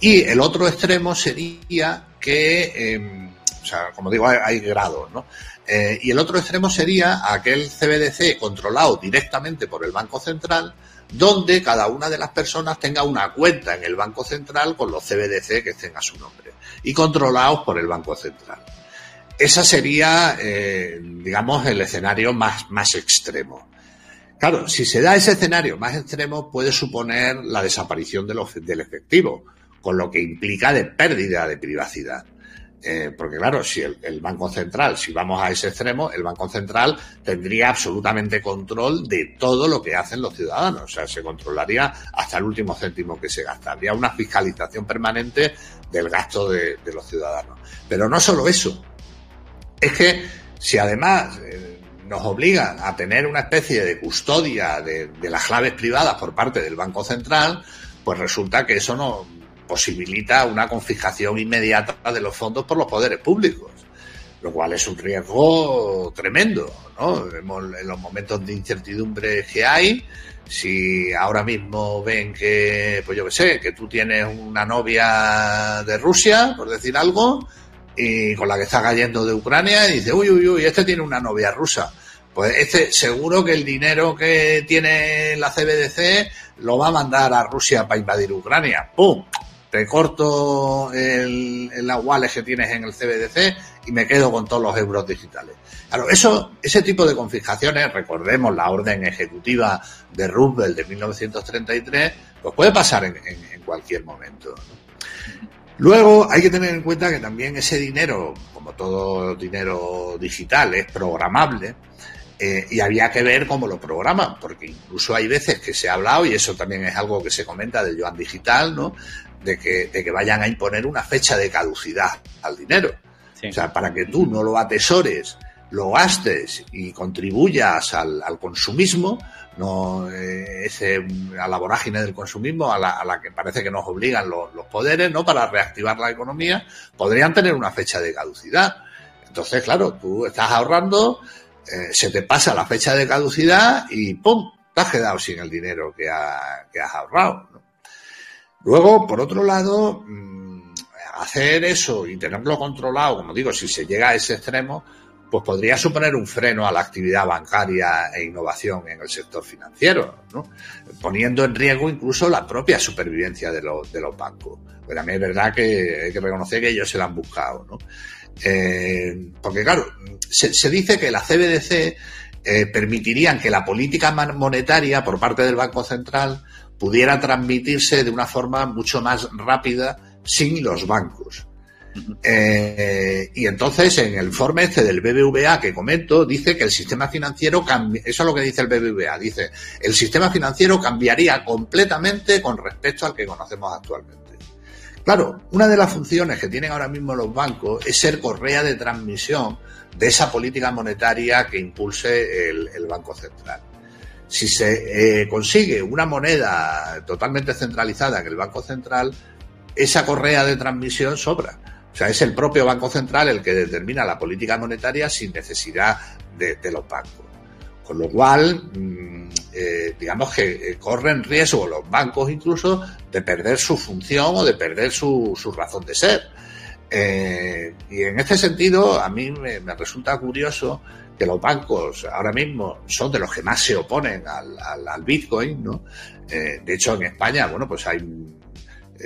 Y el otro extremo sería que, eh, o sea, como digo, hay, hay grados, ¿no? Eh, y el otro extremo sería aquel CBDC controlado directamente por el Banco Central, donde cada una de las personas tenga una cuenta en el Banco Central con los CBDC que estén a su nombre y controlados por el Banco Central. Esa sería, eh, digamos, el escenario más, más extremo. Claro, si se da ese escenario más extremo, puede suponer la desaparición del efectivo, con lo que implica de pérdida de privacidad. Eh, porque claro, si el, Banco Central, si vamos a ese extremo, el Banco Central tendría absolutamente control de todo lo que hacen los ciudadanos. O sea, se controlaría hasta el último céntimo que se gasta. Habría una fiscalización permanente del gasto de, de los ciudadanos. Pero no solo eso. Es que si además eh, nos obligan a tener una especie de custodia de, de las claves privadas por parte del Banco Central, pues resulta que eso no, posibilita una confiscación inmediata de los fondos por los poderes públicos, lo cual es un riesgo tremendo, ¿no? En los momentos de incertidumbre que hay, si ahora mismo ven que, pues yo qué sé, que tú tienes una novia de Rusia, por decir algo, y con la que está cayendo de Ucrania, y dice, uy, uy, uy, este tiene una novia rusa. Pues este seguro que el dinero que tiene la CBDC lo va a mandar a Rusia para invadir Ucrania. ¡Pum! Te corto el, el wallet que tienes en el CBDC y me quedo con todos los euros digitales. Claro, eso, ese tipo de confiscaciones, recordemos la orden ejecutiva de Roosevelt de 1933, pues puede pasar en, cualquier momento. Luego hay que tener en cuenta que también ese dinero, como todo dinero digital, es programable. Eh, y había que ver cómo lo programan, porque incluso hay veces que se ha hablado, y eso también es algo que se comenta del yuan digital, ¿no? De que, de que vayan a imponer una fecha de caducidad al dinero. Sí. O sea, para que tú no lo atesores, lo gastes y contribuyas al, al consumismo, no eh, ese, a la vorágine del consumismo a la, a la, que parece que nos obligan los, los poderes, ¿no? Para reactivar la economía, podrían tener una fecha de caducidad. Entonces, claro, tú estás ahorrando, eh, se te pasa la fecha de caducidad y ¡pum! te has quedado sin el dinero que, ha, que has ahorrado. Luego, por otro lado, mm, hacer eso y tenerlo controlado, como digo, si se llega a ese extremo, pues podría suponer un freno a la actividad bancaria e innovación en el sector financiero, ¿no? poniendo en riesgo incluso la propia supervivencia de los, de los bancos. Pero también es verdad que hay que reconocer que ellos se la han buscado. ¿no? Eh, porque claro, se, se, dice que la CBDC eh, permitirían que la política monetaria por parte del Banco Central pudiera transmitirse de una forma mucho más rápida sin los bancos. Eh, y entonces en el informe este del BBVA que comento dice que el sistema financiero cambia, eso es lo que dice el BBVA, dice el sistema financiero cambiaría completamente con respecto al que conocemos actualmente. Claro, una de las funciones que tienen ahora mismo los bancos es ser correa de transmisión de esa política monetaria que impulse el, el Banco Central si se eh, consigue una moneda totalmente centralizada en el Banco Central, esa correa de transmisión sobra. O sea, es el propio Banco Central el que determina la política monetaria sin necesidad de, los bancos. Con lo cual, mmm, eh, digamos que eh, corren riesgo los bancos incluso de perder su función o de perder su, razón de ser. Y en este sentido, a mí me resulta curioso que los bancos ahora mismo son de los que más se oponen al, al, al Bitcoin, ¿no? Eh, de hecho, en España, bueno, pues hay,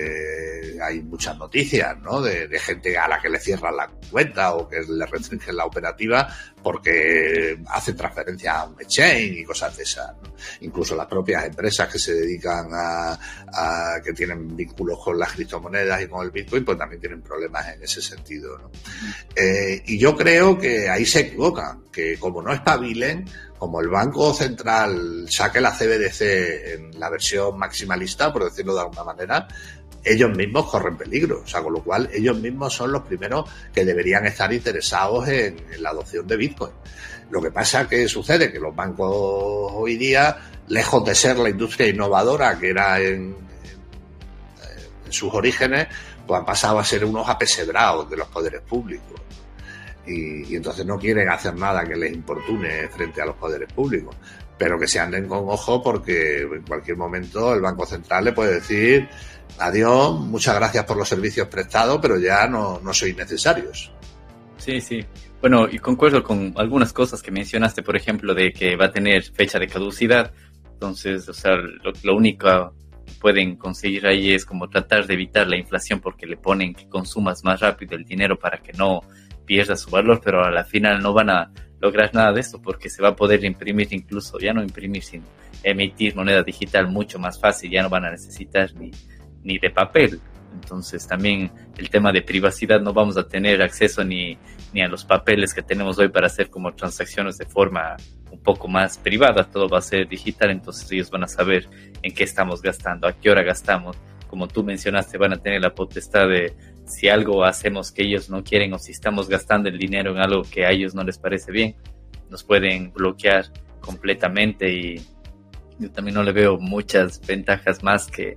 eh, hay muchas noticias, ¿no? De, gente a la que le cierran la cuenta o que le restringen la operativa porque hacen transferencia a un exchange y cosas de esas. Incluso las propias empresas que se dedican a, que tienen vínculos con las criptomonedas y con el Bitcoin, pues también tienen problemas en ese sentido. Eh, y yo creo que ahí se equivocan, que como no espabilen, como el Banco Central saque la CBDC en la versión maximalista, por decirlo de alguna manera, ellos mismos corren peligro. O sea, con lo cual ellos mismos son los primeros que deberían estar interesados en, la adopción de Bitcoin. Lo que pasa que sucede que los bancos hoy día, lejos de ser la industria innovadora que era en, en sus orígenes, pues han pasado a ser unos apesebrados de los poderes públicos. Y, y, entonces no quieren hacer nada que les importune frente a los poderes públicos. Pero que se anden con ojo porque en cualquier momento el Banco Central le puede decir adiós, muchas gracias por los servicios prestados, pero ya no, no sois necesarios. Sí, sí. Bueno, y concuerdo con algunas cosas que mencionaste, por ejemplo, de que va a tener fecha de caducidad. Entonces, o sea, lo, lo único que pueden conseguir ahí es como tratar de evitar la inflación porque le ponen que consumas más rápido el dinero para que no pierda su valor, pero a la final no van a lograr nada de esto porque se va a poder imprimir incluso, ya no imprimir, sino emitir moneda digital mucho más fácil, ya no van a necesitar ni ni de papel. Entonces también el tema de privacidad no vamos a tener acceso ni, ni a los papeles que tenemos hoy para hacer como transacciones de forma un poco más privada, todo va a ser digital, entonces ellos van a saber en qué estamos gastando, a qué hora gastamos. Como tú mencionaste, van a tener la potestad de si algo hacemos que ellos no quieren o si estamos gastando el dinero en algo que a ellos no les parece bien, nos pueden bloquear completamente y yo también no le veo muchas ventajas más que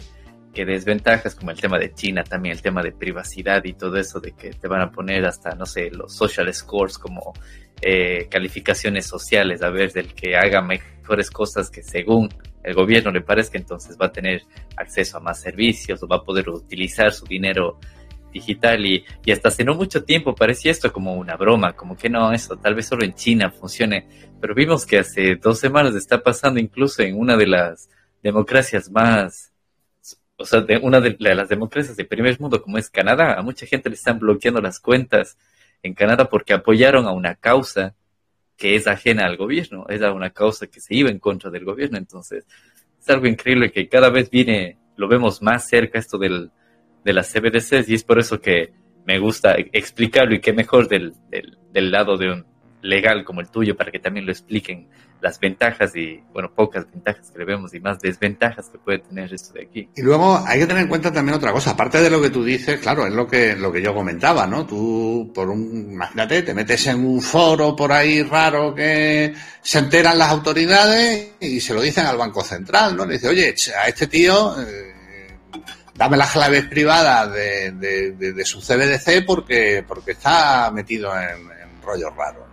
que desventajas como el tema de China, también el tema de privacidad y todo eso, de que te van a poner hasta, no sé, los social scores como eh, calificaciones sociales, a ver, del que haga mejores cosas que según el gobierno le parezca, entonces va a tener acceso a más servicios o va a poder utilizar su dinero digital y, y hasta hace no mucho tiempo parecía esto como una broma, como que no, eso tal vez solo en China funcione, pero vimos que hace dos semanas está pasando incluso en una de las democracias más o sea, de una de las democracias de primer mundo como es Canadá, a mucha gente le están bloqueando las cuentas en Canadá porque apoyaron a una causa que es ajena al gobierno, era una causa que se iba en contra del gobierno, entonces es algo increíble que cada vez viene, lo vemos más cerca esto del, de las CBDCs y es por eso que me gusta explicarlo y qué mejor del, del lado de un legal como el tuyo para que también lo expliquen las ventajas y, bueno, pocas ventajas que le vemos y más desventajas que puede tener esto de aquí. Y luego hay que tener en cuenta también otra cosa, aparte de lo que tú dices, claro, es lo que, lo que yo comentaba, ¿no? Tú, por un, imagínate, te metes en un foro por ahí raro que se enteran las autoridades y se lo dicen al Banco Central, ¿no? Le dice, oye, a este tío, eh, dame las claves privadas de, de, su CBDC porque, porque está metido en, en rollos raros.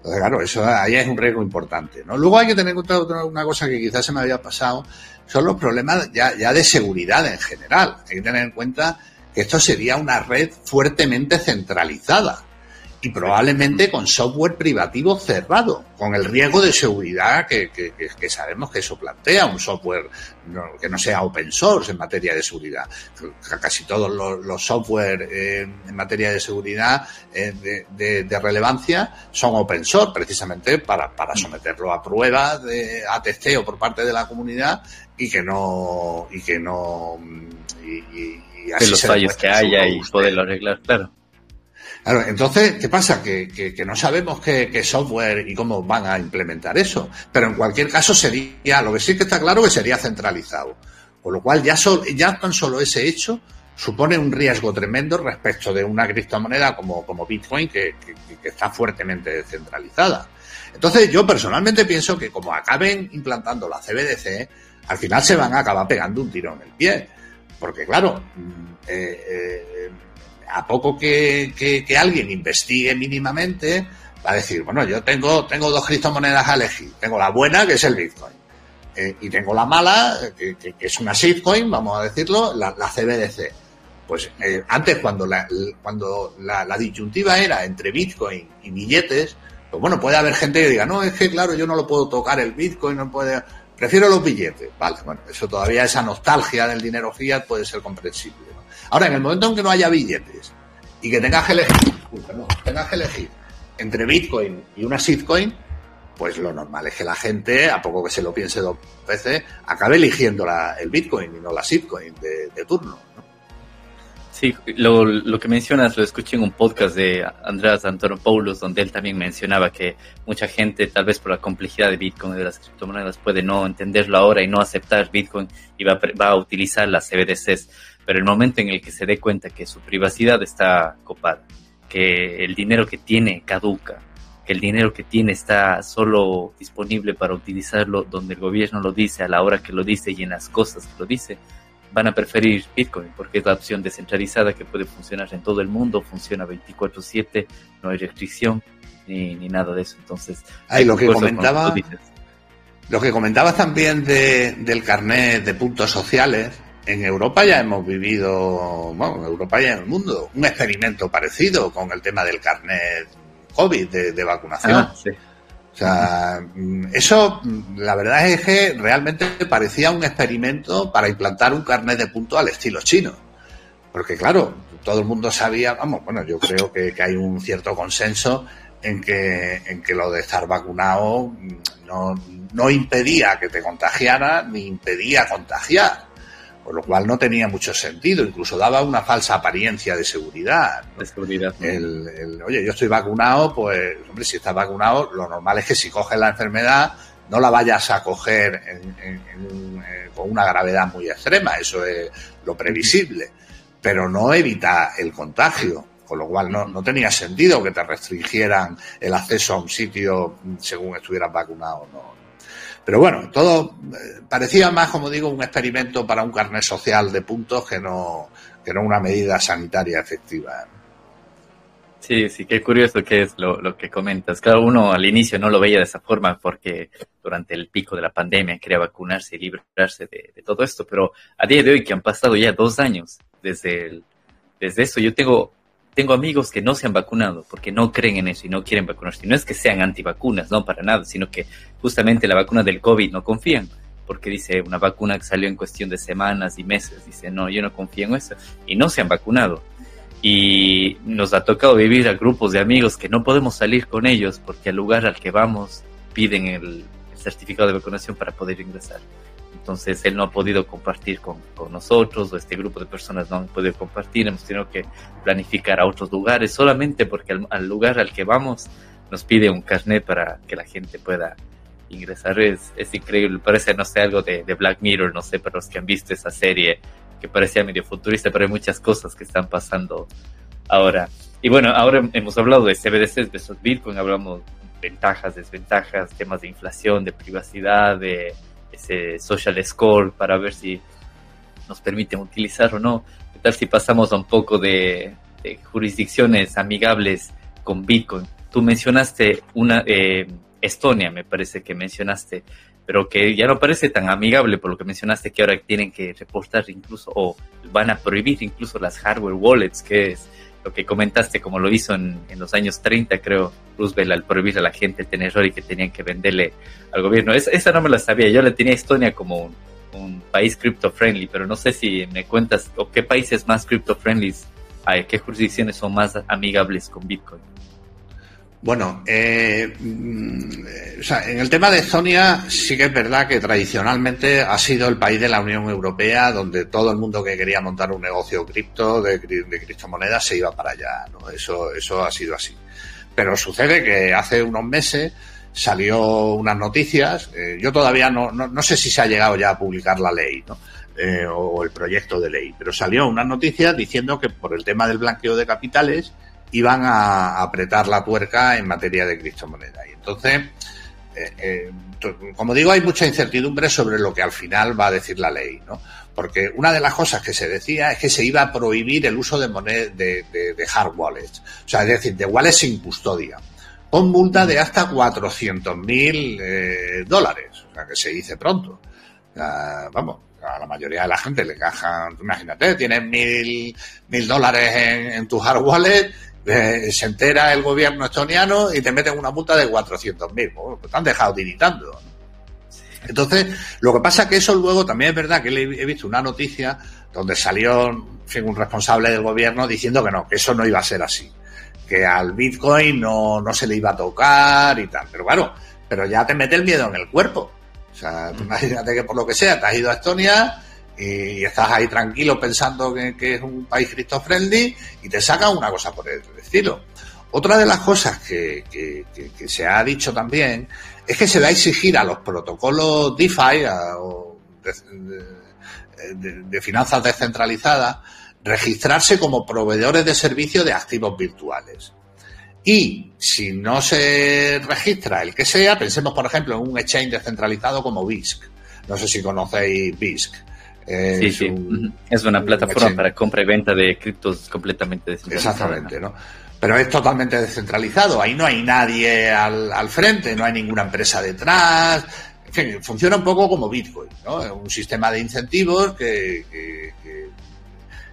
Entonces, claro, eso ahí es un riesgo importante, ¿no? Luego hay que tener en cuenta otra, una cosa que quizás se me había pasado, son los problemas ya, ya de seguridad en general. Hay que tener en cuenta que esto sería una red fuertemente centralizada y probablemente con software privativo cerrado, con el riesgo de seguridad que, que, que sabemos que eso plantea, un software no, que no sea open source en materia de seguridad. Casi todos los, los software eh, en materia de seguridad eh, de, de, de, relevancia son open source, precisamente para, para someterlo a pruebas, de, a testeo por parte de la comunidad y que no, y que no, y, y, y así los fallos que haya y poderlo arreglar, claro. Claro, entonces, ¿qué pasa? Que, que, que no sabemos qué, qué, software y cómo van a implementar eso. Pero en cualquier caso sería, lo que sí que está claro que sería centralizado. Con lo cual ya, ya tan solo ese hecho supone un riesgo tremendo respecto de una criptomoneda como, Bitcoin que, está fuertemente descentralizada. Entonces yo personalmente pienso que como acaben implantando la CBDC, al final se van a acabar pegando un tiro en el pie. Porque claro, eh, eh, a poco que, alguien investigue mínimamente, va a decir, bueno, yo tengo, tengo dos criptomonedas a elegir. Tengo la buena, que es el Bitcoin. Eh, y tengo la mala, que, es una shitcoin, vamos a decirlo, la, la CBDC. Pues eh, antes, cuando, la, cuando la, la, disyuntiva era entre Bitcoin y billetes, pues bueno, puede haber gente que diga, no, es que claro, yo no lo puedo tocar el Bitcoin, no puede... Prefiero los billetes. Vale, bueno, eso todavía, esa nostalgia del dinero fiat puede ser comprensible. Ahora, en el momento en que no haya billetes y que tengas que elegir, tengas que elegir entre Bitcoin y una shitcoin, pues lo normal es que la gente, a poco que se lo piense dos veces, acabe eligiendo el Bitcoin y no la shitcoin de, turno. ¿no? Sí, lo, lo, que mencionas lo escuché en un podcast de Andreas Antonopoulos, donde él también mencionaba que mucha gente, tal vez por la complejidad de Bitcoin y de las criptomonedas, puede no entenderlo ahora y no aceptar Bitcoin y va, va a utilizar las CBDCs. Pero el momento en el que se dé cuenta que su privacidad está copada, que el dinero que tiene caduca, que el dinero que tiene está solo disponible para utilizarlo donde el gobierno lo dice, a la hora que lo dice y en las cosas que lo dice, van a preferir Bitcoin porque es la opción descentralizada que puede funcionar en todo el mundo, funciona 24/7, no hay restricción ni, ni nada de eso. Entonces, Ay, lo que comentaba, lo que comentabas también de, del carnet de puntos sociales, en Europa ya hemos vivido, bueno, en Europa y en el mundo, un experimento parecido con el tema del carnet COVID de, vacunación. Ah, sí. O sea, mm, eso mm, la verdad es que realmente parecía un experimento para implantar un carnet de punto al estilo chino. Porque claro, todo el mundo sabía, vamos, bueno, yo creo que, hay un cierto consenso en que, en que lo de estar vacunado mm, no, no impedía que te contagiara ni impedía contagiar por lo cual no tenía mucho sentido, incluso daba una falsa apariencia de seguridad. De seguridad. El, oye, yo estoy vacunado, pues, hombre, si estás vacunado, lo normal es que si coges la enfermedad, no la vayas a coger eh, con una gravedad muy extrema, eso es lo previsible, pero no evita el contagio, con lo cual no, no tenía sentido que te restringieran el acceso a un sitio según estuvieras vacunado, no, pero bueno, todo eh, parecía más, como digo, un experimento para un carnet social de puntos que no, que no una medida sanitaria efectiva. Sí, sí, qué curioso que es lo, lo, que comentas. Claro, uno al inicio no lo veía de esa forma porque durante el pico de la pandemia quería vacunarse y librarse de, de todo esto, pero a día de hoy que han pasado ya dos años desde, el, desde eso, yo tengo tengo amigos que no se han vacunado porque no creen en eso y no quieren vacunarse. No es que sean antivacunas, no para nada, sino que justamente la vacuna del COVID no confían. Porque dice una vacuna que salió en cuestión de semanas y meses. Dice, no, yo no confío en eso. Y no se han vacunado. Y nos ha tocado vivir a grupos de amigos que no podemos salir con ellos porque al lugar al que vamos piden el certificado de vacunación para poder ingresar entonces él no ha podido compartir con, con, nosotros o este grupo de personas no han podido compartir, hemos tenido que planificar a otros lugares solamente porque al, lugar al que vamos nos pide un carnet para que la gente pueda ingresar. Es, es increíble, parece, no sé, algo de, de, Black Mirror, no sé, para los que han visto esa serie que parecía medio futurista, pero hay muchas cosas que están pasando ahora. Y bueno, ahora hemos hablado de CBDCs, de Bitcoin, hablamos ventajas, desventajas, temas de inflación, de privacidad, de social score para ver si nos permiten utilizar o no. ¿Qué tal si pasamos a un poco de, jurisdicciones amigables con Bitcoin? Tú mencionaste una eh, Estonia, me parece que mencionaste, pero que ya no parece tan amigable por lo que mencionaste que ahora tienen que reportar incluso o van a prohibir incluso las hardware wallets, que es lo que comentaste, como lo hizo en, en, los años 30, creo, Roosevelt, al prohibir a la gente tener oro y que tenían que venderle al gobierno. esa no me la sabía, yo la tenía Estonia como un, un país crypto-friendly, pero no sé si me cuentas o qué países más crypto-friendly hay, qué jurisdicciones son más amigables con Bitcoin. Bueno, eh, mm, o en el tema de Estonia sí que es verdad que tradicionalmente ha sido el país de la Unión Europea donde todo el mundo que quería montar un negocio cripto, de, de criptomonedas, se iba para allá. ¿no? Eso, eso ha sido así. Pero sucede que hace unos meses salió unas noticias, eh, yo todavía no, no, no, sé si se ha llegado ya a publicar la ley. Eh, o el proyecto de ley, pero salió unas noticias diciendo que por el tema del blanqueo de capitales, iban a apretar la tuerca en materia de criptomonedas. Y entonces, eh, eh, como digo, hay mucha incertidumbre sobre lo que al final va a decir la ley, ¿no? Porque una de las cosas que se decía es que se iba a prohibir el uso de, moneda, de, de, hard wallets, o sea, es decir, de wallets sin custodia, con multa de hasta 400.000 eh, dólares, o sea, que se dice pronto. vamos, a la mayoría de la gente le cajan, imagínate, tienes mil, mil dólares en, en tu hard wallet se entera el gobierno estoniano y te meten una multa de 400.000. pues te han dejado tiritando. Entonces, lo que pasa es que eso luego también es verdad que he visto una noticia donde salió un responsable del gobierno diciendo que no, que eso no iba a ser así. Que al Bitcoin no, no se le iba a tocar y tal. Pero bueno, pero ya te mete el miedo en el cuerpo. O sea, imagínate que por lo que sea te has ido a Estonia y estás ahí tranquilo pensando que, es un país cripto friendly y te sacan una cosa por el estilo. Otra de las cosas que, se ha dicho también es que se va a exigir a los protocolos DeFi de, finanzas descentralizadas registrarse como proveedores de servicios de activos virtuales. Y si no se registra el que sea, pensemos por ejemplo en un exchange descentralizado como BISC. No sé si conocéis BISC. Sí, sí. es una plataforma para compra y venta de criptos completamente descentralizada. Exactamente, ¿no? Pero es totalmente descentralizado. Ahí no hay nadie al, al frente, no hay ninguna empresa detrás. En fin, funciona un poco como Bitcoin, ¿no? Un sistema de incentivos que,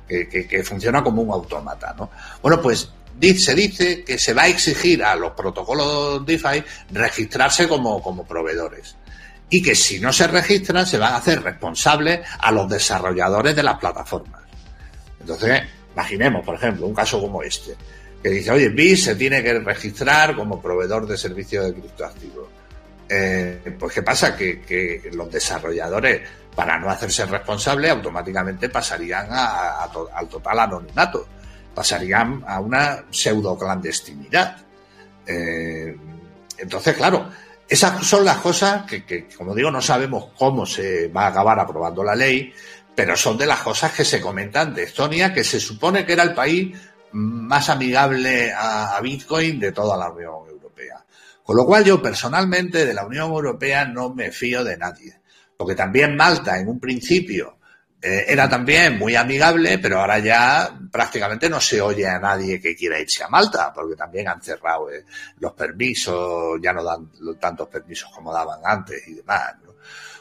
que, que, funciona como un autómata, ¿no? Bueno, pues se dice que se va a exigir a los protocolos DeFi registrarse como, como proveedores y que si no se registran se van a hacer responsables a los desarrolladores de las plataformas. Entonces, imaginemos, por ejemplo, un caso como este, que dice, oye, BIS se tiene que registrar como proveedor de servicios de criptoactivos. Eh, pues ¿qué pasa? Que, los desarrolladores, para no hacerse responsables, automáticamente pasarían al total anonimato, pasarían a una pseudo clandestinidad. Eh, entonces, claro, esas son las cosas que, como digo, no sabemos cómo se va a acabar aprobando la ley, pero son de las cosas que se comentan de Estonia, que se supone que era el país más amigable a Bitcoin de toda la Unión Europea. Con lo cual yo personalmente de la Unión Europea no me fío de nadie. Porque también Malta en un principio eh, era también muy amigable, pero ahora ya prácticamente no se oye a nadie que quiera irse a Malta, porque también han cerrado eh, los permisos, ya no dan tantos permisos como daban antes y demás.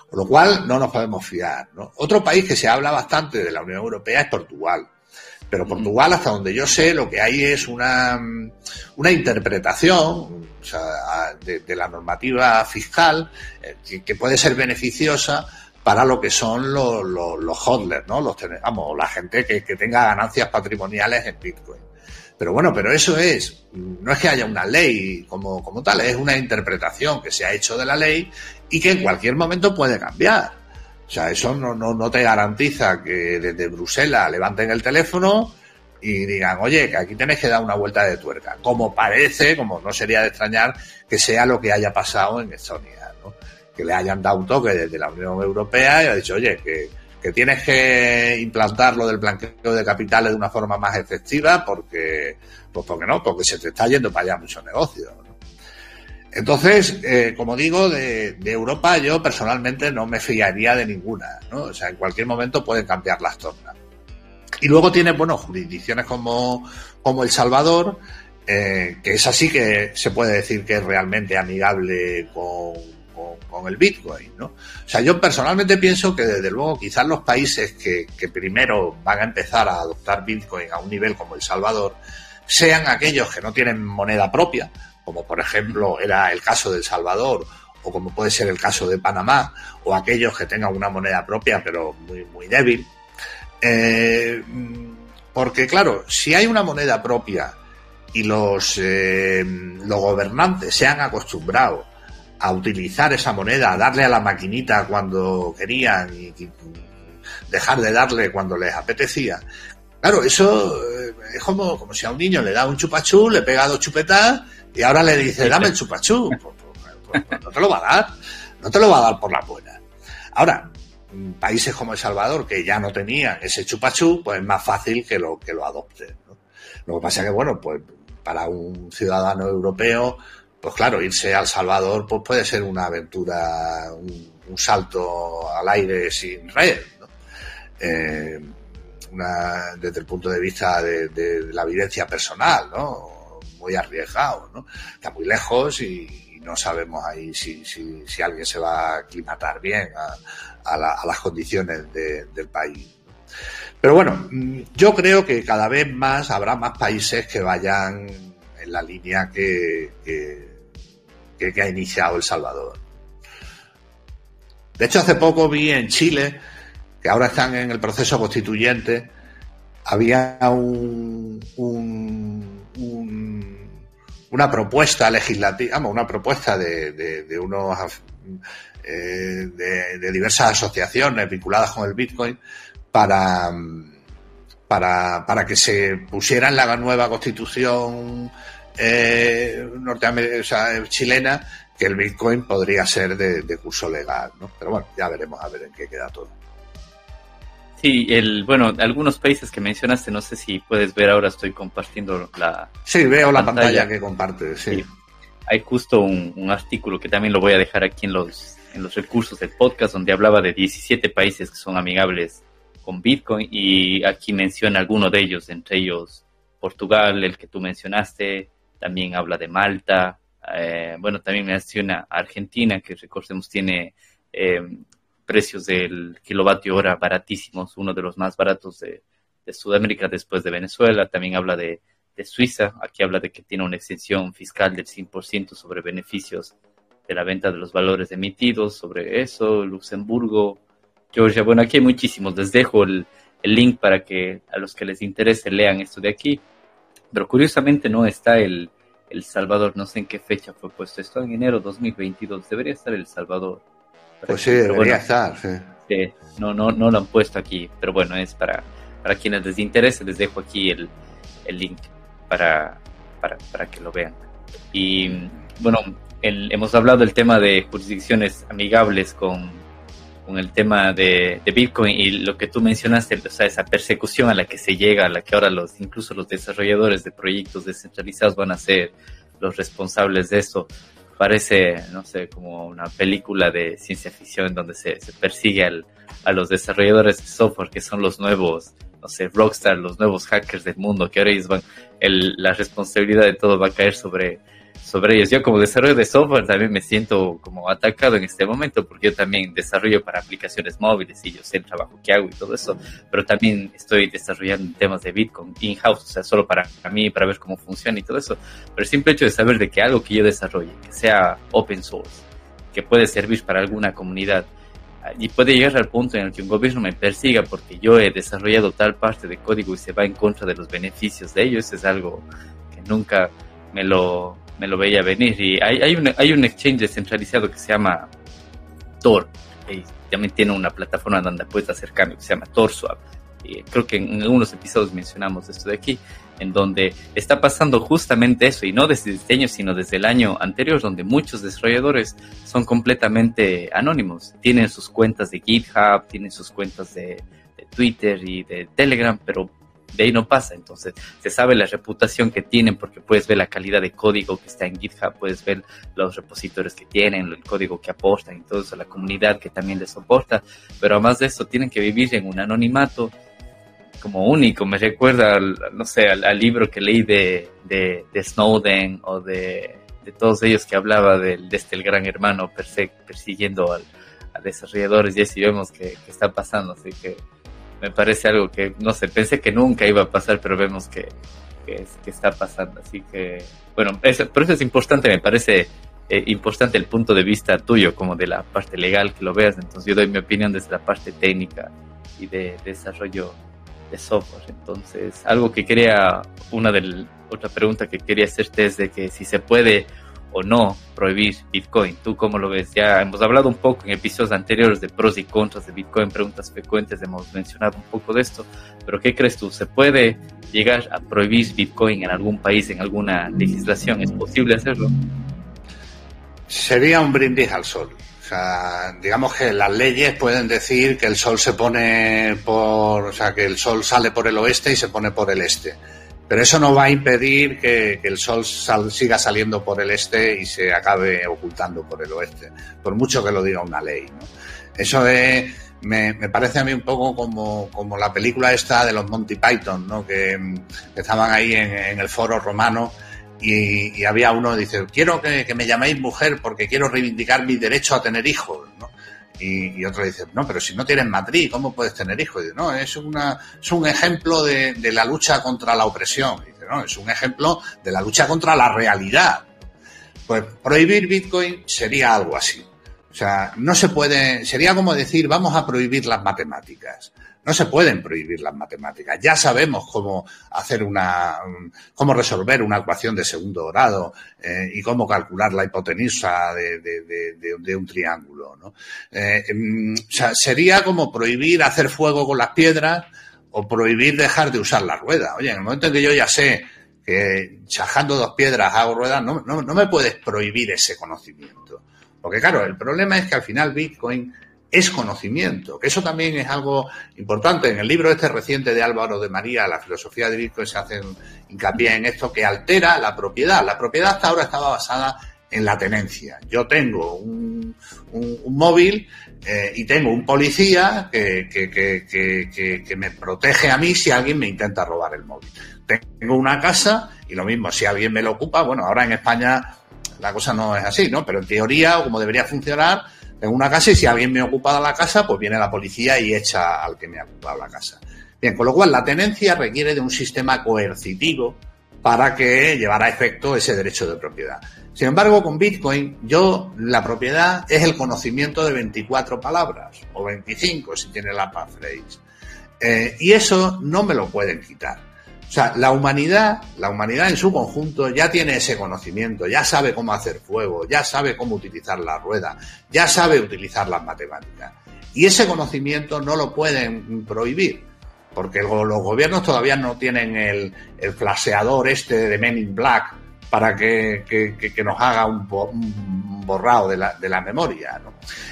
Con lo cual no nos podemos fiar. Otro país que se habla bastante de la Unión Europea es Portugal. Pero Portugal, hasta donde yo sé, lo que hay es una, una interpretación de, la normativa fiscal eh, que, puede ser beneficiosa para lo que son los, los, hodlers, ¿no? Los, vamos, la gente que, que tenga ganancias patrimoniales en Bitcoin. Pero bueno, pero eso es, no es que haya una ley como, como tal, es una interpretación que se ha hecho de la ley y que en cualquier momento puede cambiar. O sea, eso no, no, no te garantiza que desde Bruselas levanten el teléfono y digan, oye, que aquí tenéis que dar una vuelta de tuerca. Como parece, como no sería de extrañar, que sea lo que haya pasado en Estonia. Que le hayan dado un toque desde la Unión Europea y ha dicho, oye, que, tienes que implantar lo del blanqueo de capitales de una forma más efectiva porque, pues porque no, porque se te está yendo para allá mucho negocio. Entonces, eh, como digo, de, Europa yo personalmente no me fiaría de ninguna, ¿no? O sea, en cualquier momento pueden cambiar las tornas. Y luego tiene, bueno, jurisdicciones como, como El Salvador, eh, que es así que se puede decir que es realmente amigable con, con, el Bitcoin, ¿no? O sea, yo personalmente pienso que desde luego quizás los países que, primero van a empezar a adoptar Bitcoin a un nivel como El Salvador, sean aquellos que no tienen moneda propia, como por ejemplo era el caso de El Salvador o como puede ser el caso de Panamá, o aquellos que tengan una moneda propia pero muy, muy débil. Eh, porque claro, si hay una moneda propia y los, eh, los gobernantes se han acostumbrado a utilizar esa moneda, a darle a la maquinita cuando querían y, dejar de darle cuando les apetecía, claro, eso eh, es como, como si a un niño le da un chupachú, le pega dos chupetas y ahora le dice, dame el chupachú. Pues, pues, pues, no te lo va a dar. No te lo va a dar por la buena. Ahora, países como El Salvador, que ya no tenían ese chupachú, pues es más fácil que lo, que lo adopten. Lo que pasa es que, bueno, pues para un ciudadano europeo, pues claro, irse a El Salvador pues puede ser una aventura, un, salto al aire sin red. Eh, desde el punto de vista de, la vivencia personal, ¿no? muy arriesgado, ¿no? Está muy lejos y, no sabemos ahí si, si, alguien se va a aclimatar bien a, las condiciones del país. Pero bueno, mm, yo creo que cada vez más habrá más países que vayan en la línea que, que ha iniciado El Salvador. De hecho, hace poco vi en Chile, que ahora están en el proceso constituyente, había un, un una propuesta legislativa, una propuesta de, de, unos eh, de, diversas asociaciones vinculadas con el Bitcoin para, para, para que se pusiera en la nueva constitución eh, norteamericana, chilena que el Bitcoin podría ser de, curso legal, ¿no? Pero bueno, ya veremos a ver en qué queda todo. Sí, el, bueno, algunos países que mencionaste, no sé si puedes ver ahora, estoy compartiendo la. Sí, veo la pantalla que comparte, sí. Hay justo un, artículo que también lo voy a dejar aquí en los, en los recursos del podcast, donde hablaba de 17 países que son amigables con Bitcoin y aquí menciona algunos de ellos, entre ellos Portugal, el que tú mencionaste, también habla de Malta, eh, bueno, también menciona Argentina, que recordemos tiene eh, precios del kilovatio hora baratísimos, uno de los más baratos de, Sudamérica después de Venezuela. También habla de, Suiza, aquí habla de que tiene una exención fiscal del 100% sobre beneficios de la venta de los valores emitidos, sobre eso, Luxemburgo, Georgia. Bueno, aquí hay muchísimos. Les dejo el, el link para que a los que les interese lean esto de aquí. Pero curiosamente no está el, el Salvador, no sé en qué fecha fue puesto esto, en enero 2022, debería estar El Salvador. Pues sí, debería estar, sí. no, no, no lo han puesto aquí, pero bueno, es para, para quienes les interese, les dejo aquí el, el link para, para, para, que lo vean. Y bueno, hemos hablado del tema de jurisdicciones amigables con, con el tema de, de, Bitcoin y lo que tú mencionaste, o sea, esa persecución a la que se llega, a la que ahora los, incluso los desarrolladores de proyectos descentralizados van a ser los responsables de eso parece, no sé, como una película de ciencia ficción donde se, se persigue al, a los desarrolladores de software que son los nuevos, no sé, rockstar, los nuevos hackers del mundo, que ahora ellos van, el, la responsabilidad de todo va a caer sobre sobre ellos. Yo como desarrollo de software también me siento como atacado en este momento porque yo también desarrollo para aplicaciones móviles y yo sé el trabajo que hago y todo eso, pero también estoy desarrollando temas de Bitcoin in-house, o sea, solo para, mí, para ver cómo funciona y todo eso. Pero el simple hecho de saber de que algo que yo desarrolle, que sea open source, que puede servir para alguna comunidad, y puede llegar al punto en el que un gobierno me persiga porque yo he desarrollado tal parte de código y se va en contra de los beneficios de ellos, es algo que nunca me lo, me lo veía venir. Y hay, hay, un, hay un exchange descentralizado que se llama Tor. Y también tiene una plataforma donde puedes hacer cambio que se llama TorSwap. Y creo que en algunos episodios mencionamos esto de aquí, en donde está pasando justamente eso, y no desde este año, sino desde el año anterior, donde muchos desarrolladores son completamente anónimos. Tienen sus cuentas de GitHub, tienen sus cuentas de, de Twitter y de Telegram, pero de ahí no pasa. Entonces, se sabe la reputación que tienen porque puedes ver la calidad de código que está en GitHub, puedes ver los repositorios que tienen, el código que aportan y todo eso, la comunidad que también les soporta. Pero además de eso, tienen que vivir en un anonimato como único. Me recuerda, no sé, al, libro que leí de, de, Snowden o de, de, todos ellos que hablaba del, de este el gran hermano persiguiendo al, a desarrolladores y así vemos que, que está pasando. Así que me parece algo que, no sé, pensé que nunca iba a pasar, pero vemos que, que, está pasando. Así que, bueno, por eso es importante, me parece eh, importante el punto de vista tuyo, como de la parte legal que lo veas. Entonces yo doy mi opinión desde la parte técnica y de, desarrollo de software. Entonces, algo que quería, una de otra pregunta que quería hacerte es de que si se puede o no prohibir Bitcoin. ¿Tú cómo lo ves? Ya hemos hablado un poco en episodios anteriores de pros y contras de Bitcoin, preguntas frecuentes, hemos mencionado un poco de esto, pero ¿qué crees tú? ¿Se puede llegar a prohibir Bitcoin en algún país, en alguna legislación? ¿Es posible hacerlo? Sería un brindis al sol. O sea, digamos que las leyes pueden decir que el sol se pone por, o sea, que el sol sale por el oeste y se pone por el este pero eso no va a impedir que, el sol siga saliendo por el este y se acabe ocultando por el oeste, por mucho que lo diga una ley. Eso de, me, parece a mí un poco como, como la película esta de los Monty Python, ¿no? que, estaban ahí en, el foro romano y, había uno que dice, quiero que, que, me llaméis mujer porque quiero reivindicar mi derecho a tener hijos. Y, otro dice, no, pero si no tienes matriz, ¿cómo puedes tener hijos? Y dice, no, es, una, es un ejemplo de, la lucha contra la opresión. Dice, no, es un ejemplo de la lucha contra la realidad. Pues prohibir Bitcoin sería algo así. O sea, no se puede, sería como decir, vamos a prohibir las matemáticas. No se pueden prohibir las matemáticas. Ya sabemos cómo hacer una, cómo resolver una ecuación de segundo grado eh, y cómo calcular la hipotenusa de, un triángulo. ¿no? Eh, mm, o sea, sería como prohibir hacer fuego con las piedras o prohibir dejar de usar la rueda. Oye, en el momento en que yo ya sé que chajando dos piedras hago ruedas, no, no, no me puedes prohibir ese conocimiento. Porque claro, el problema es que al final Bitcoin es conocimiento, que eso también es algo importante. En el libro este reciente de Álvaro de María, La filosofía de Bitcoin, se hace hincapié en esto que altera la propiedad. La propiedad hasta ahora estaba basada en la tenencia. Yo tengo un, móvil eh, y tengo un policía que, que, me protege a mí si alguien me intenta robar el móvil. Tengo una casa y lo mismo, si alguien me lo ocupa, bueno, ahora en España la cosa no es así, ¿no? Pero en teoría, o como debería funcionar, en una casa y si alguien me ha ocupado la casa, pues viene la policía y echa al que me ha ocupado la casa. Bien, con lo cual la tenencia requiere de un sistema coercitivo para que llevara a efecto ese derecho de propiedad. Sin embargo, con Bitcoin, yo, la propiedad es el conocimiento de 24 palabras, o 25 si tiene la passphrase. Eh, y eso no me lo pueden quitar. O sea, la humanidad, la humanidad en su conjunto ya tiene ese conocimiento, ya sabe cómo hacer fuego, ya sabe cómo utilizar la rueda, ya sabe utilizar las matemáticas. Y ese conocimiento no lo pueden prohibir, porque los gobiernos todavía no tienen el, el flaseador este de Men in Black para que, nos haga un, borrado de la, de la memoria.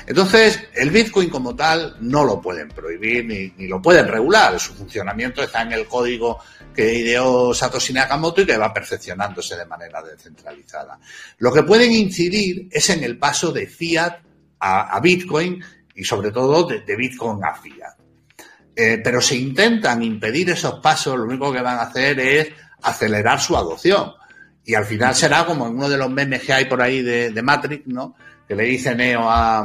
Entonces, el Bitcoin como tal no lo pueden prohibir ni, lo pueden regular. Su funcionamiento está en el código que ideó Satoshi Nakamoto y que va perfeccionándose de manera descentralizada. Lo que pueden incidir es en el paso de fiat a, Bitcoin y sobre todo de, Bitcoin a fiat. Eh, pero si intentan impedir esos pasos, lo único que van a hacer es acelerar su adopción. Y al final será como en uno de los memes que hay por ahí de, Matrix, ¿no? Que le dice Neo a,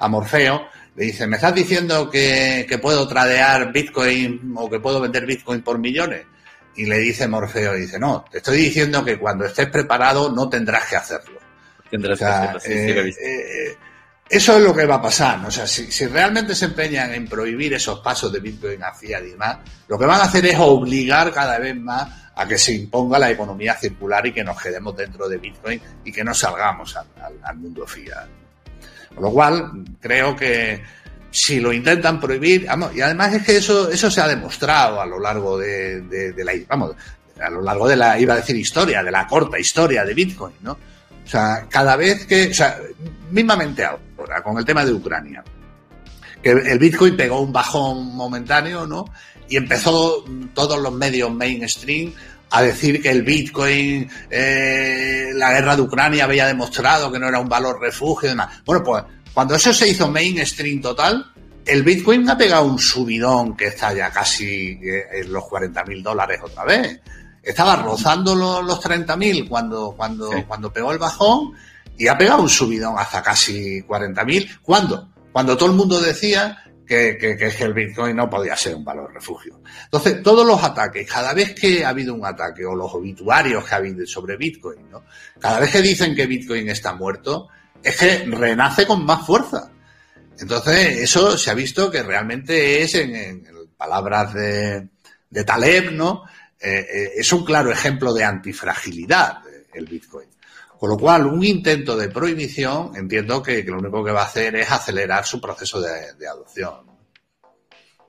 a Morfeo, le dice, ¿me estás diciendo que, puedo tradear Bitcoin o que puedo vender Bitcoin por millones? Y le dice Morfeo, dice, no, te estoy diciendo que cuando estés preparado no tendrás que hacerlo. Tendrás que hacerlo, sí, eh, eh, eso es lo que va a pasar. O sea, si, realmente se empeñan en prohibir esos pasos de Bitcoin a fiat y demás, lo que van a hacer es obligar cada vez más a que se imponga la economía circular y que nos quedemos dentro de Bitcoin y que no salgamos al mundo fiat. Con lo cual, creo que si lo intentan prohibir, y además es que eso, eso se ha demostrado a lo largo de, de, la, vamos, a lo largo de la, iba a decir historia, de la corta historia de Bitcoin, ¿no? O sea, cada vez que, o sea, mismamente ahora, con el tema de Ucrania, que el Bitcoin pegó un bajón momentáneo, ¿no? Y empezó todos los medios mainstream a decir que el Bitcoin, eh, la guerra de Ucrania había demostrado que no era un valor refugio y demás. Bueno, pues cuando eso se hizo mainstream total, el Bitcoin ha pegado un subidón que está ya casi eh, en los 40 mil dólares otra vez. Estaba rozando los, los 30 mil cuando, cuando, cuando pegó el bajón y ha pegado un subidón hasta casi 40 mil. ¿Cuándo? Cuando todo el mundo decía que, que, el Bitcoin no podía ser un valor refugio. Entonces, todos los ataques, cada vez que ha habido un ataque, o los obituarios que ha habido sobre Bitcoin, ¿no? cada vez que dicen que Bitcoin está muerto, es que renace con más fuerza. Entonces, eso se ha visto que realmente es, en, palabras de, de, Taleb, ¿no? Eh, eh, es un claro ejemplo de antifragilidad el Bitcoin. Con lo cual, un intento de prohibición, entiendo que, lo único que va a hacer es acelerar su proceso de, adopción.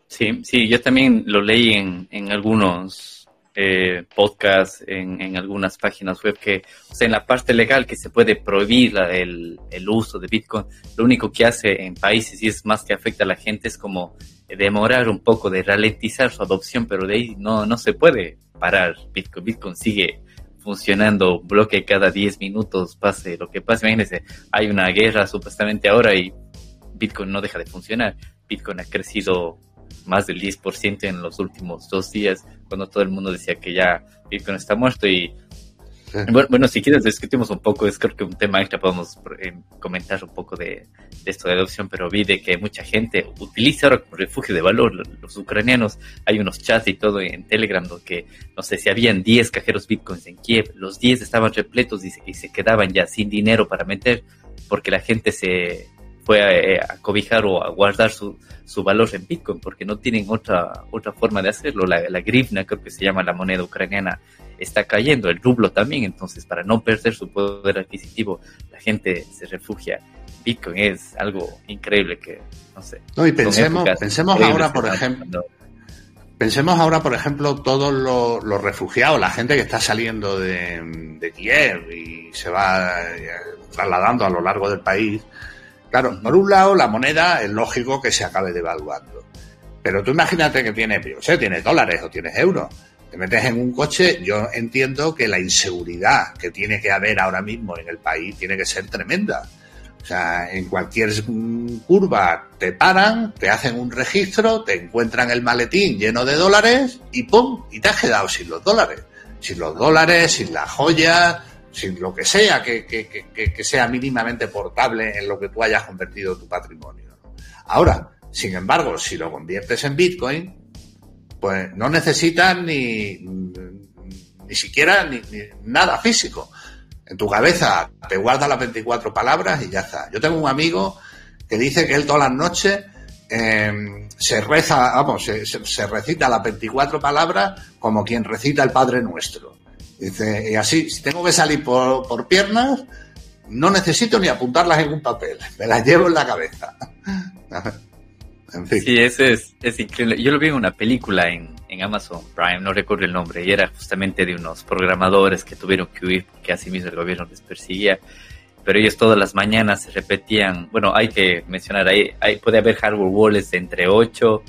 Sí, sí, yo también lo leí en, en algunos eh, podcasts, en, en, algunas páginas web, que o sea, en la parte legal que se puede prohibir el, el, uso de Bitcoin, lo único que hace en países y es más que afecta a la gente es como demorar un poco, de ralentizar su adopción, pero de ahí no, no se puede parar. Bitcoin, Bitcoin sigue funcionando bloque cada 10 minutos, pase lo que pase. Imagínense, hay una guerra supuestamente ahora y Bitcoin no deja de funcionar. Bitcoin ha crecido más del 10% en los últimos dos días, cuando todo el mundo decía que ya Bitcoin está muerto y *laughs* bueno, si quieres discutimos un poco, es creo que un tema extra podemos eh, comentar un poco de, esto de adopción, pero vi de que mucha gente utiliza ahora como refugio de valor los ucranianos. Hay unos chats y todo en Telegram que, no sé, si habían 10 cajeros bitcoins en Kiev, los 10 estaban repletos y se, y se quedaban ya sin dinero para meter porque la gente se fue a, eh, a cobijar o a guardar su, su valor en Bitcoin, porque no tienen otra, otra forma de hacerlo. La, la grivna, creo que se llama la moneda ucraniana, está cayendo, el rublo también, entonces para no perder su poder adquisitivo, la gente se refugia. Bitcoin es algo increíble que, no sé. No, y pensemos, pensemos ahora, por ejemplo, pensemos ahora, por ejemplo, todos los, los, refugiados, la gente que está saliendo de, de Kiev y se va eh, trasladando a lo largo del país. Claro, por un lado, la moneda es lógico que se acabe devaluando. Pero tú imagínate que tienes, yo sé, tienes dólares o tienes euros te metes en un coche, yo entiendo que la inseguridad que tiene que haber ahora mismo en el país tiene que ser tremenda. O sea, en cualquier curva te paran, te hacen un registro, te encuentran el maletín lleno de dólares y ¡pum! Y te has quedado sin los dólares. Sin los dólares, sin las joyas, sin lo que sea que, que, sea mínimamente portable en lo que tú hayas convertido tu patrimonio. Ahora, sin embargo, si lo conviertes en Bitcoin, pues no necesitan ni, ni siquiera ni, nada físico. En tu cabeza te guarda las 24 palabras y ya está. Yo tengo un amigo que dice que él todas las noches eh, se reza, vamos, se, se, recita las 24 palabras como quien recita el Padre Nuestro. Dice, y así, si tengo que salir por, por piernas, no necesito ni apuntarlas en un papel, me las llevo en la cabeza. *laughs* En fin. Sí, eso es, es increíble. Yo lo vi en una película en, en, Amazon Prime, no recuerdo el nombre, y era justamente de unos programadores que tuvieron que huir porque así mismo el gobierno les perseguía. Pero ellos todas las mañanas se repetían, bueno, hay que mencionar ahí, puede haber hardware wallets de entre 8,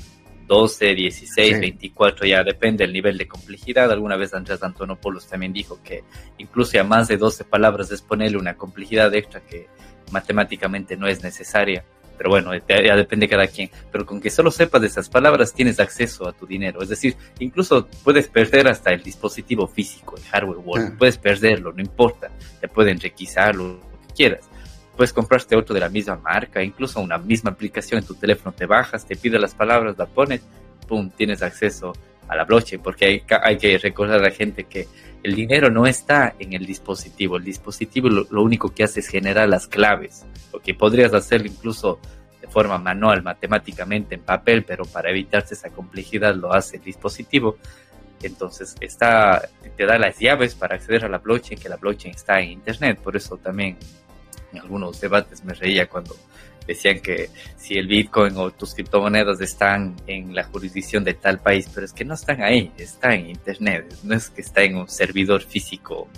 12, 16, sí. 24, ya depende del nivel de complejidad. Alguna vez Andrés Antonopoulos también dijo que incluso a más de 12 palabras es ponerle una complejidad extra que matemáticamente no es necesaria pero bueno, ya depende de cada quien. Pero con que solo sepas de esas palabras tienes acceso a tu dinero. Es decir, incluso puedes perder hasta el dispositivo físico, el hardware wallet. Puedes perderlo, no importa. Te pueden requisar lo que quieras. Puedes comprarte otro de la misma marca, incluso una misma aplicación en tu teléfono. Te bajas, te pide las palabras, la pones, pum, tienes acceso a la blockchain. Porque hay, hay que recordar a la gente que el dinero no está en el dispositivo. El dispositivo lo, único que hace es generar las claves, lo que podrías hacerlo incluso de forma manual, matemáticamente, en papel, pero para evitarse esa complejidad lo hace el dispositivo. Entonces está, te da las llaves para acceder a la blockchain, que la blockchain está en Internet. Por eso también en algunos debates me reía cuando decían que si el Bitcoin o tus criptomonedas están en la jurisdicción de tal país, pero es que no están ahí, está en Internet, no es que está en un servidor físico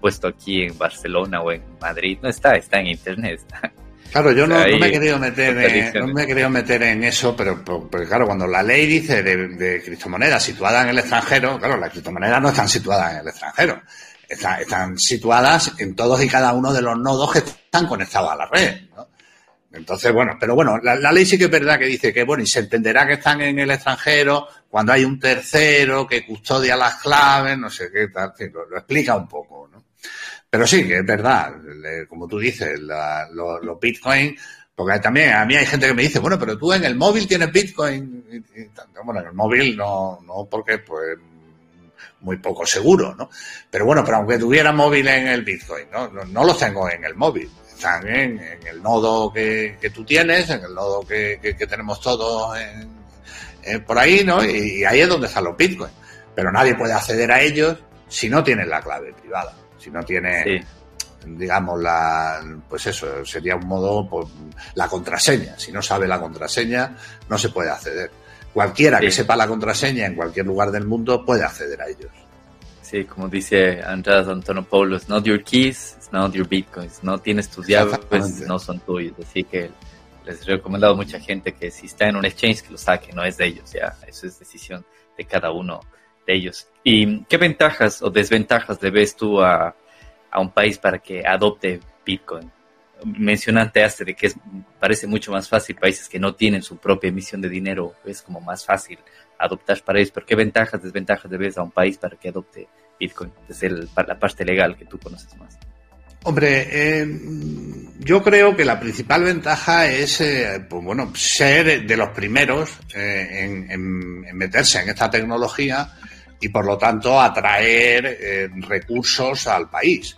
puesto aquí en Barcelona o en Madrid, no está, está en Internet. Está. Claro, yo no, no, me he querido meter en, no me he querido meter en eso, pero porque claro, cuando la ley dice de, de criptomonedas situadas en el extranjero, claro, las criptomonedas no están situadas en el extranjero, están, están situadas en todos y cada uno de los nodos que están conectados a la red, ¿no? Entonces, bueno, pero bueno, la, ley sí que es verdad que dice que, bueno, y se entenderá que están en el extranjero cuando hay un tercero que custodia las claves, no sé qué tal, lo, lo explica un poco, ¿no? Pero sí, que es verdad, como tú dices, la, los, los Bitcoin, porque también a mí hay gente que me dice, bueno, pero tú en el móvil tienes Bitcoin. Y, bueno, en el móvil no, no porque pues muy poco seguro, ¿no? Pero bueno, pero aunque tuviera móvil en el Bitcoin, ¿no? No, no los tengo en el móvil están en, en el nodo que, que, tú tienes, en el nodo que, que, que tenemos todos en, en, por ahí, ¿no? Y, y, ahí es donde están los bitcoins. Pero nadie puede acceder a ellos si no tiene la clave privada, si no tiene, sí. digamos, la, pues eso, sería un modo, pues, la contraseña. Si no sabe la contraseña, no se puede acceder. Cualquiera sí. que sepa la contraseña en cualquier lugar del mundo puede acceder a ellos. Sí, como dice Andrés Antonopoulos, not your keys, not your bitcoins. No tienes tus llaves, pues no son tuyos. Así que les he recomendado a mucha gente que si está en un exchange que lo saque, no es de ellos, ya. Eso es decisión de cada uno de ellos. ¿Y qué ventajas o desventajas le ves tú a, a un país para que adopte Bitcoin? Mencionaste hace de que es, parece mucho más fácil países que no tienen su propia emisión de dinero, es como más fácil adoptar para ellos, pero qué ventajas, desventajas le ves a un país para que adopte Bitcoin, desde el, la parte legal que tú conoces más. Hombre, eh, yo creo que la principal ventaja es, eh, pues bueno, ser de los primeros eh, en, en, meterse en esta tecnología y por lo tanto atraer recursos al país.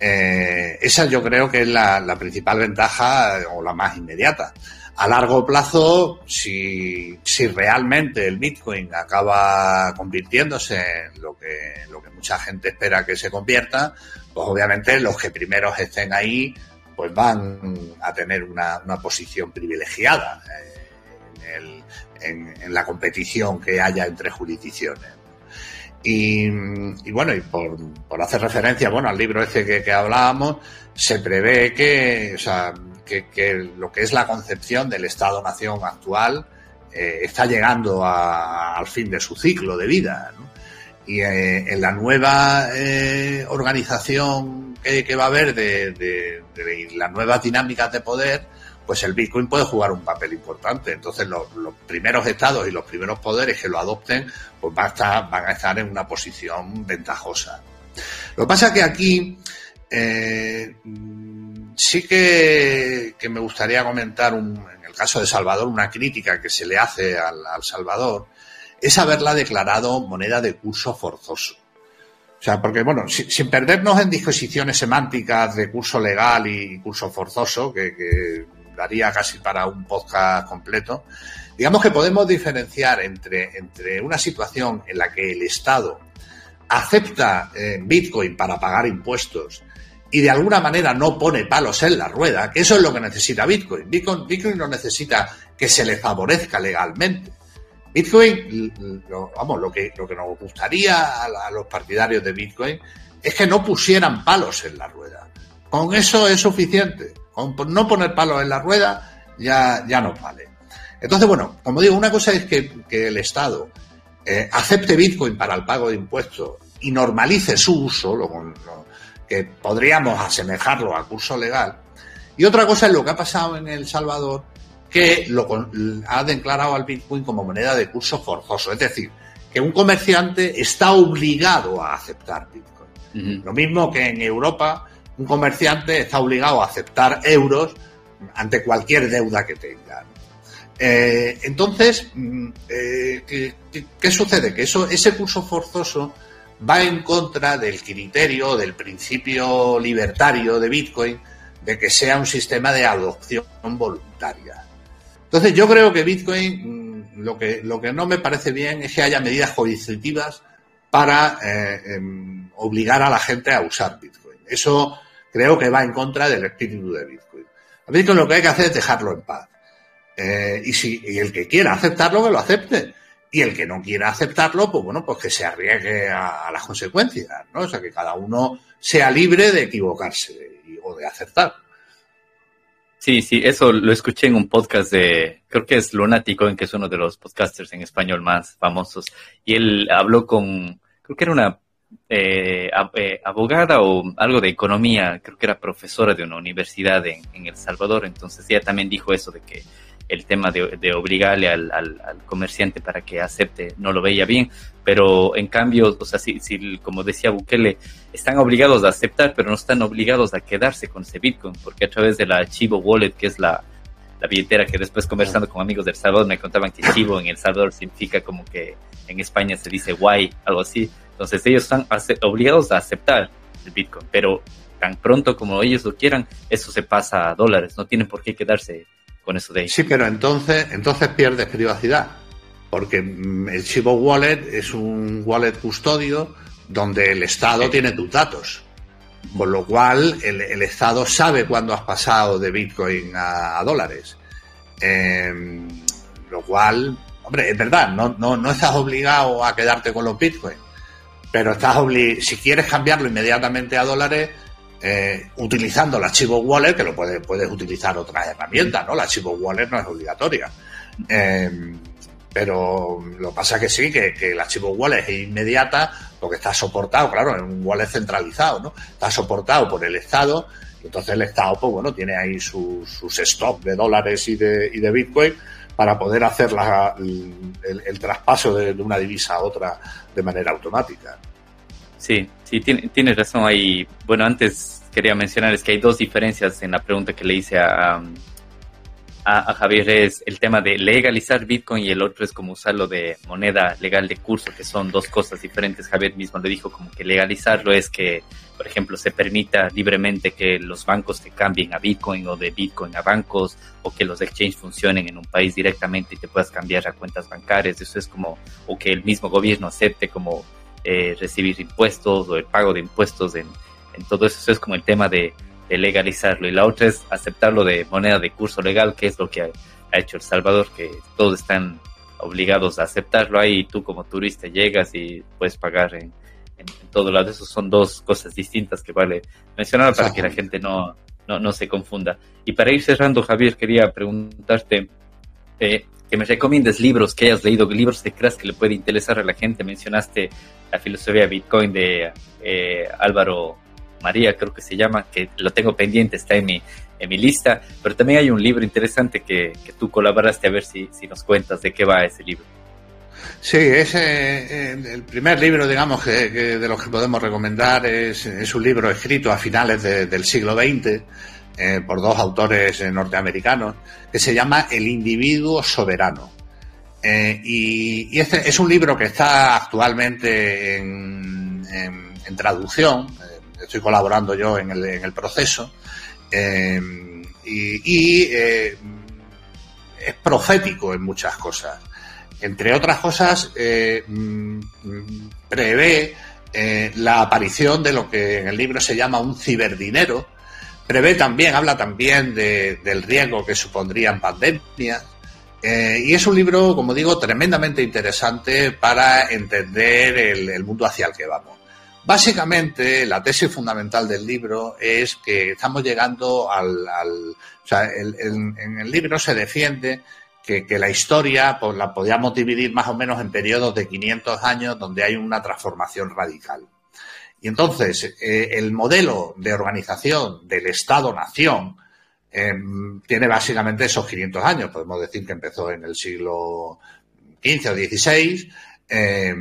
Esa yo creo que es la, principal ventaja o la más inmediata. A largo plazo, si, si realmente el Bitcoin acaba convirtiéndose en lo que, lo que mucha gente espera que se convierta, pues obviamente los que primeros estén ahí pues van a tener una, una posición privilegiada eh, en, la competición que haya entre jurisdicciones. Y, bueno, y por, por, hacer referencia bueno, al libro ese que, que hablábamos, se prevé que, que, que, lo que es la concepción del Estado-Nación actual eh, está llegando a, al fin de su ciclo de vida. ¿no? Y eh, en la nueva eh, organización que, que, va a haber de, de, de, las nuevas dinámicas de poder, pues el Bitcoin puede jugar un papel importante. Entonces los, los, primeros estados y los primeros poderes que lo adopten, pues van a estar, van a estar en una posición ventajosa. Lo que pasa es que aquí eh, sí que, que, me gustaría comentar, un, en el caso de Salvador, una crítica que se le hace al, al Salvador, es haberla declarado moneda de curso forzoso. O sea, porque, bueno, si, sin perdernos en disposiciones semánticas de curso legal y curso forzoso, que, que, daría casi para un podcast completo, digamos que podemos diferenciar entre, entre una situación en la que el Estado acepta eh, Bitcoin para pagar impuestos y de alguna manera no pone palos en la rueda, que eso es lo que necesita Bitcoin. Bitcoin, Bitcoin no necesita que se le favorezca legalmente. Bitcoin, lo, vamos, lo que, lo que nos gustaría a, los partidarios de Bitcoin es que no pusieran palos en la rueda. Con eso es suficiente. Con no poner palos en la rueda ya, ya nos vale. Entonces, bueno, como digo, una cosa es que, que el Estado eh, acepte Bitcoin para el pago de impuestos y normalice su uso, lo, lo, que podríamos asemejarlo al curso legal. Y otra cosa es lo que ha pasado en El Salvador, que lo, ha declarado al Bitcoin como moneda de curso forzoso. Es decir, que un comerciante está obligado a aceptar Bitcoin. Uh -huh. Lo mismo que en Europa, un comerciante está obligado a aceptar euros ante cualquier deuda que tenga. Eh, entonces, eh, ¿qué, ¿qué, sucede? Que eso, ese curso forzoso va en contra del criterio, del principio libertario de Bitcoin, de que sea un sistema de adopción voluntaria. Entonces yo creo que Bitcoin mm, lo que, lo que no me parece bien es que haya medidas coercitivas para eh, eh, obligar a la gente a usar Bitcoin. Eso creo que va en contra del espíritu de Bitcoin. Bitcoin lo que hay que hacer es dejarlo en paz. Eh, y si y el que quiera aceptarlo, que lo acepte. Y el que no quiera aceptarlo, pues bueno, pues que se arriesgue a, las consecuencias, ¿no? O sea, que cada uno sea libre de equivocarse y, o de acertar. Sí, sí, eso lo escuché en un podcast de, creo que es Lunático, en que es uno de los podcasters en español más famosos. Y él habló con, creo que era una eh, eh, abogada o algo de economía, creo que era profesora de una universidad en, en El Salvador. Entonces ella también dijo eso de que el tema de, obligarle al, comerciante para que acepte no lo veía bien, pero en cambio, o sea, si, como decía Bukele, están obligados a aceptar, pero no están obligados a quedarse con ese Bitcoin, porque a través de la Chivo Wallet, que es la billetera que después conversando con amigos del Salvador me contaban que Chivo en El Salvador significa como que en España se dice guay, algo así. Entonces ellos están obligados a aceptar el Bitcoin, pero tan pronto como ellos lo quieran, eso se pasa a dólares, no tienen por qué quedarse con eso de ahí. Sí, pero entonces, entonces pierdes privacidad, porque el Chivo Wallet es un wallet custodio donde el Estado sí. tiene tus datos. Con lo cual, el, el, Estado sabe cuándo has pasado de Bitcoin a, a dólares. Eh, lo cual, hombre, es verdad, no, no, no estás obligado a quedarte con los Bitcoin, pero estás obligado, si quieres cambiarlo inmediatamente a dólares, eh, utilizando la Chivo Wallet, que lo puedes, puedes utilizar otras herramientas, ¿no? La Chivo Wallet no es obligatoria. Eh, pero lo que pasa que sí, que, que la Chivo Wallet es inmediata porque está soportado, claro, en un wallet centralizado, ¿no? Está soportado por el Estado, y entonces el Estado, pues bueno, tiene ahí sus, sus stocks de dólares y de, y de Bitcoin para poder hacer la, el, el, el, traspaso de, una divisa a otra de manera automática. Sí, sí, tiene, tiene razón ahí. Bueno, antes quería mencionar es que hay dos diferencias en la pregunta que le hice a, a, Javier es el tema de legalizar Bitcoin y el otro es como usarlo de moneda legal de curso, que son dos cosas diferentes. Javier mismo le dijo como que legalizarlo es que, por ejemplo, se permita libremente que los bancos te cambien a Bitcoin o de Bitcoin a bancos o que los exchanges funcionen en un país directamente y te puedas cambiar a cuentas bancarias. Eso es como, o que el mismo gobierno acepte como eh, recibir impuestos o el pago de impuestos en, en todo eso. Eso es como el tema de de legalizarlo y la otra es aceptarlo de moneda de curso legal, que es lo que ha, hecho El Salvador, que todos están obligados a aceptarlo ahí y tú como turista llegas y puedes pagar en, en, todo lado. Esos son dos cosas distintas que vale mencionar para que la gente no, no, no, se confunda. Y para ir cerrando, Javier, quería preguntarte eh, que me recomiendes libros que hayas leído, libros que creas que le puede interesar a la gente. Mencionaste la filosofía Bitcoin de eh, Álvaro María, creo que se llama, que lo tengo pendiente, está en mi, en mi lista, pero también hay un libro interesante que, que tú colaboraste, a ver si, si nos cuentas de qué va ese libro. Sí, ese, eh, el primer libro, digamos, que, de los que podemos recomendar es, es un libro escrito a finales del siglo XX eh, por dos autores eh, norteamericanos que se llama El individuo soberano. y, y, este es un libro que está actualmente en, traducción, estoy colaborando yo en el, proceso, eh, y, eh, es profético en muchas cosas. Entre otras cosas, eh, mm, prevé la aparición de lo que en el libro se llama un ciberdinero, prevé también, habla también de, del riesgo que supondrían pandemias, y es un libro, como digo, tremendamente interesante para entender el, mundo hacia el que vamos. Básicamente, la tesis fundamental del libro es que estamos llegando al... o sea, en el libro se defiende que, la historia pues, la podríamos dividir más o menos en periodos de 500 años donde hay una transformación radical. Y entonces, eh, el modelo de organización del Estado-Nación eh, tiene básicamente esos 500 años. Podemos decir que empezó en el siglo XV o XVI eh,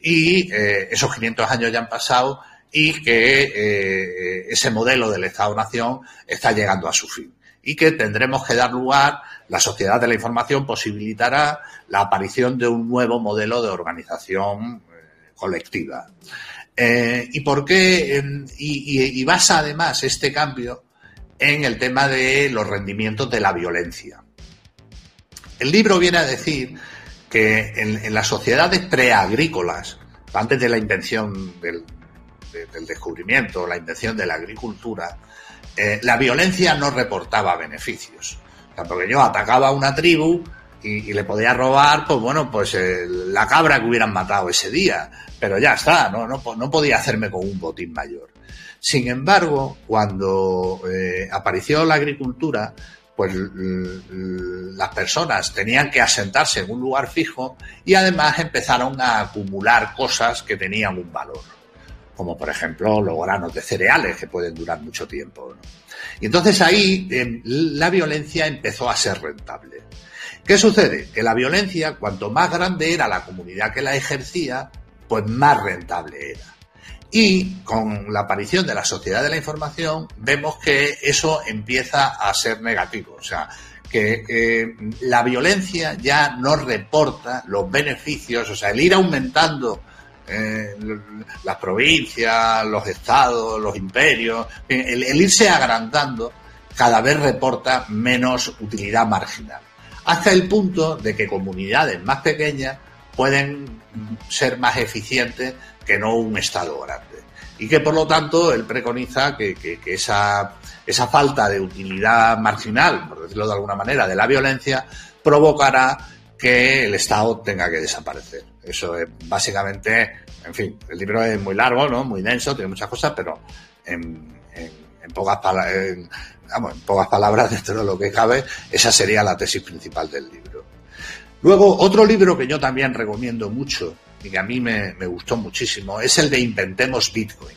y eh, esos 500 años ya han pasado y que eh, ese modelo del Estado-Nación está llegando a su fin y que tendremos que dar lugar, la sociedad de la información posibilitará la aparición de un nuevo modelo de organización colectiva. Eh, ¿Y por qué? Y, basa además este cambio en el tema de los rendimientos de la violencia. El libro viene a decir que en, las sociedades preagrícolas, antes de la invención del, de, del descubrimiento, la invención de la agricultura, eh, la violencia no reportaba beneficios. O sea, yo atacaba a una tribu y, le podía robar, pues bueno, pues eh, la cabra que hubieran matado ese día. Pero ya está, no, no, no podía hacerme con un botín mayor. Sin embargo, cuando eh, apareció la agricultura, pues las personas tenían que asentarse en un lugar fijo y además empezaron a acumular cosas que tenían un valor, como por ejemplo los granos de cereales que pueden durar mucho tiempo. Y entonces ahí eh, la violencia empezó a ser rentable. ¿Qué sucede? Que la violencia, cuanto más grande era la comunidad que la ejercía, pues más rentable era. Y con la aparición de la sociedad de la información vemos que eso empieza a ser negativo. O sea, que eh, la violencia ya no reporta los beneficios, o sea, el ir aumentando eh, las provincias, los estados, los imperios, el, el irse agrandando cada vez reporta menos utilidad marginal. Hasta el punto de que comunidades más pequeñas pueden ser más eficientes que no un Estado grande. Y que por lo tanto él preconiza que, que, esa, esa falta de utilidad marginal, por decirlo de alguna manera, de la violencia, provocará que el Estado tenga que desaparecer. Eso es básicamente, en fin, el libro es muy largo, ¿no? Muy denso, tiene muchas cosas, pero en, pocas palabras, vamos, en pocas palabras, *laughs* dentro de lo que cabe, esa sería la tesis principal del libro. Luego, otro libro que yo también recomiendo mucho, y que a mí me, me gustó muchísimo, es el de Inventemos Bitcoin.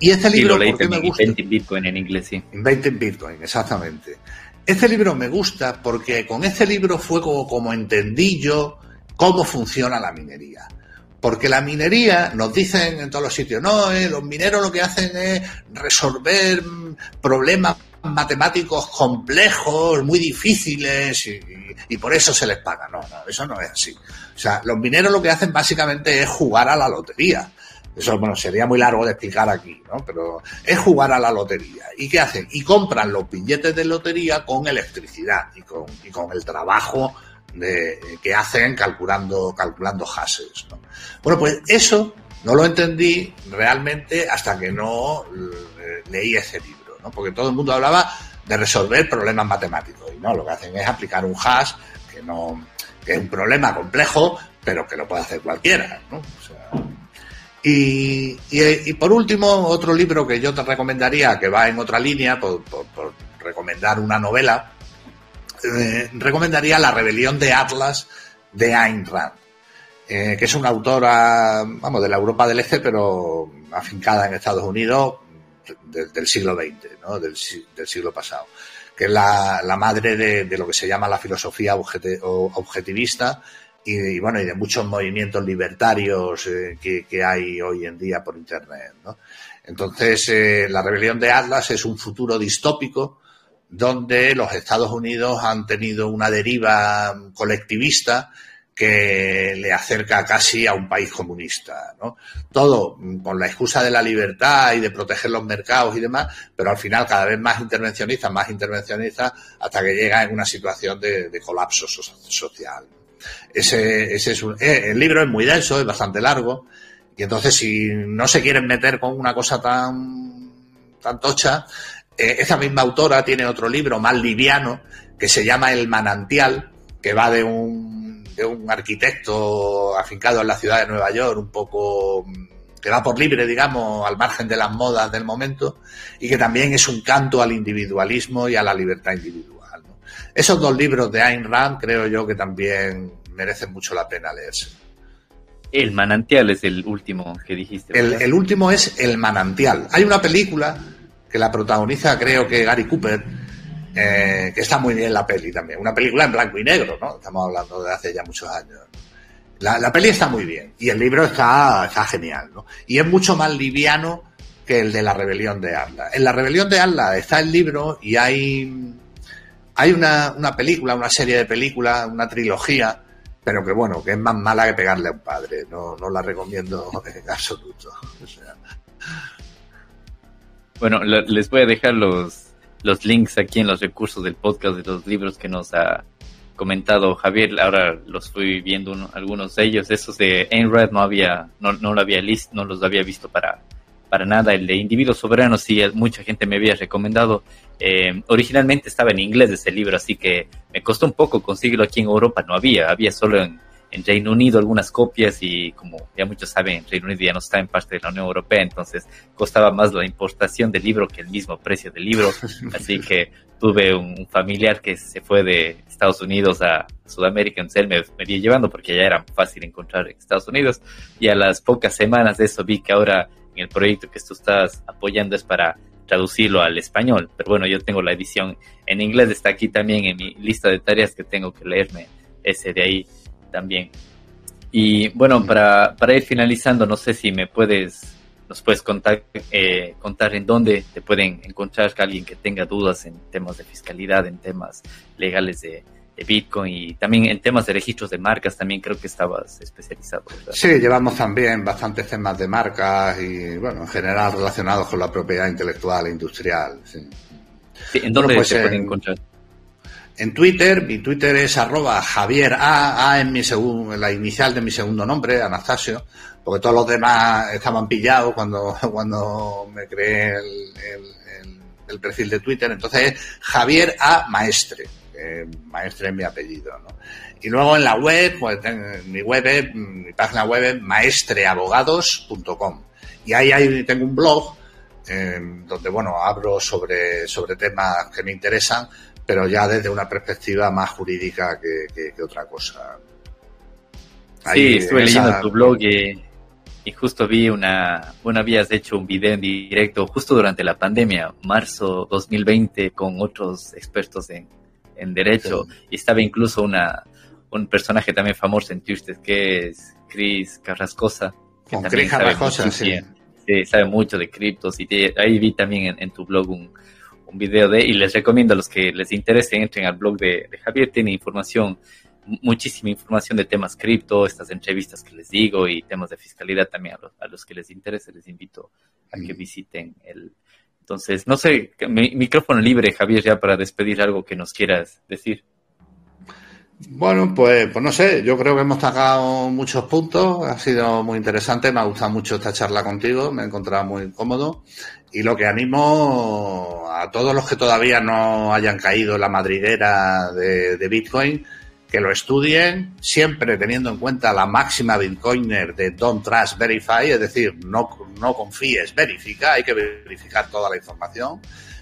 Y este libro, sí, ¿por qué me gusta? Inventing Bitcoin en inglés, sí. Inventing Bitcoin, exactamente. Este libro me gusta porque con este libro fue como, como entendí yo cómo funciona la minería. Porque la minería, nos dicen en todos los sitios, no, eh, los mineros lo que hacen es resolver problemas matemáticos complejos, muy difíciles y, por eso se les paga. No, no, eso no es así. O sea, los mineros lo que hacen básicamente es jugar a la lotería. Eso, bueno, sería muy largo de explicar aquí, ¿no? Pero es jugar a la lotería. ¿Y qué hacen? Y compran los billetes de lotería con electricidad y con, y con el trabajo de, que hacen calculando, calculando hashes, ¿no? Bueno, pues eso no lo entendí realmente hasta que no eh, leí ese libro. Porque todo el mundo hablaba de resolver problemas matemáticos y no, lo que hacen es aplicar un hash que no, que es un problema complejo, pero que lo puede hacer cualquiera, y, y, por último, otro libro que yo te recomendaría, que va en otra línea, por, por, recomendar una novela, eh, recomendaría La rebelión de Atlas de Ayn Rand, eh, que es una autora, de la Europa del Este, pero afincada en Estados Unidos del siglo XX, del, siglo pasado, que es la, madre de, lo que se llama la filosofía objetivista y, bueno, y de muchos movimientos libertarios eh, que, hay hoy en día por Internet. Entonces, la rebelión de Atlas es un futuro distópico donde los Estados Unidos han tenido una deriva colectivista que le acerca casi a un país comunista, ¿no? Todo con la excusa de la libertad y de proteger los mercados y demás, pero al final cada vez más intervencionistas, más intervencionistas, hasta que llega en una situación de, colapso social. Ese, ese es un, eh, el libro es muy denso, es bastante largo, y entonces si no se quieren meter con una cosa tan, tan tocha, eh, esa misma autora tiene otro libro más liviano que se llama El manantial, que va de un, de un arquitecto afincado en la ciudad de Nueva York, un poco que va por libre, digamos, al margen de las modas del momento, y que también es un canto al individualismo y a la libertad individual. Esos dos libros de Ayn Rand creo yo que también merecen mucho la pena leerse. El manantial es el último que dijiste. El, último es El manantial. Hay una película que la protagoniza creo que Gary Cooper, eh, que está muy bien la peli también. Una película en blanco y negro, ¿no? Estamos hablando de hace ya muchos años. La, la peli está muy bien y el libro está, está genial, ¿no? Y es mucho más liviano que el de la rebelión de Arla. En la rebelión de Arla está el libro y hay hay una, una película, una serie de películas, una trilogía, pero que bueno, que es más mala que pegarle a un padre. No, no la recomiendo en absoluto. Bueno, les voy a dejar los, los links aquí en los recursos del podcast de los libros que nos ha comentado Javier. Ahora los fui viendo algunos de ellos. Esos de Ayn no había, no, no lo había list, no los había visto para, para nada. El de Individuos Soberanos, sí, mucha gente me había recomendado. Eh, originalmente estaba en inglés ese libro, así que me costó un poco conseguirlo aquí en Europa. No había, había solo en, Reino Unido algunas copias y como ya muchos saben, Reino Unido ya no está en parte de la Unión Europea, entonces costaba más la importación del libro que el mismo precio del libro. *laughs* Así que tuve un familiar que se fue de Estados Unidos a Sudamérica, entonces él me venía llevando porque ya era fácil encontrar en Estados Unidos. Y a las pocas semanas de eso vi que ahora en el proyecto que tú estás apoyando es para traducirlo al español. Pero bueno, yo tengo la edición en inglés, está aquí también en mi lista de tareas que tengo que leerme ese de ahí también. Y bueno, para, para ir finalizando, no sé si me puedes, nos puedes contar, eh, contar en dónde te pueden encontrar alguien que tenga dudas en temas de fiscalidad, en temas legales de, de Bitcoin y también en temas de registros de marcas también creo que estabas especializado. Sí, llevamos también bastantes temas de marcas y, bueno, en general relacionados con la propiedad intelectual e industrial. Sí. ¿En dónde pues, se pueden encontrar? En Twitter, mi Twitter es arroba Javier A, A en mi segundo, la inicial de mi segundo nombre, Anastasio, porque todos los demás estaban pillados cuando, *laughs* cuando me creé el, el, perfil de Twitter. Entonces, Javier A Maestre maestre es mi apellido, ¿no? Y luego en la web, pues mi web mi página web es maestreabogados.com. Y ahí, tengo un blog em, donde, bueno, hablo sobre, sobre temas que me interesan, pero ya desde una perspectiva más jurídica que, otra cosa. sí, estuve leyendo tu blog y, y, justo vi una, bueno, habías hecho un video en directo justo durante la pandemia, marzo 2020, con otros expertos en, en derecho y estaba incluso una un personaje también famoso en Twitter que es Chris Carrascosa que también sabe mucho, sí. sabe mucho de criptos y ahí vi también en, tu blog un, un video de, y les recomiendo a los que les interese, entren al blog de, Javier, tiene información, muchísima información de temas cripto, estas entrevistas que les digo y temas de fiscalidad también a los, que les interese, les invito a que visiten el... Entonces, no sé, micrófono libre, Javier, ya para despedir algo que nos quieras decir. Bueno, pues, pues no sé, yo creo que hemos sacado muchos puntos, ha sido muy interesante, me ha gustado mucho esta charla contigo, me he encontrado muy cómodo y lo que animo a todos los que todavía no hayan caído en la madriguera de, Bitcoin, que lo estudien, siempre teniendo en cuenta la máxima Bitcoiner de Don't Trust Verify, es decir, no, no confíes, verifica, hay que verificar toda la información.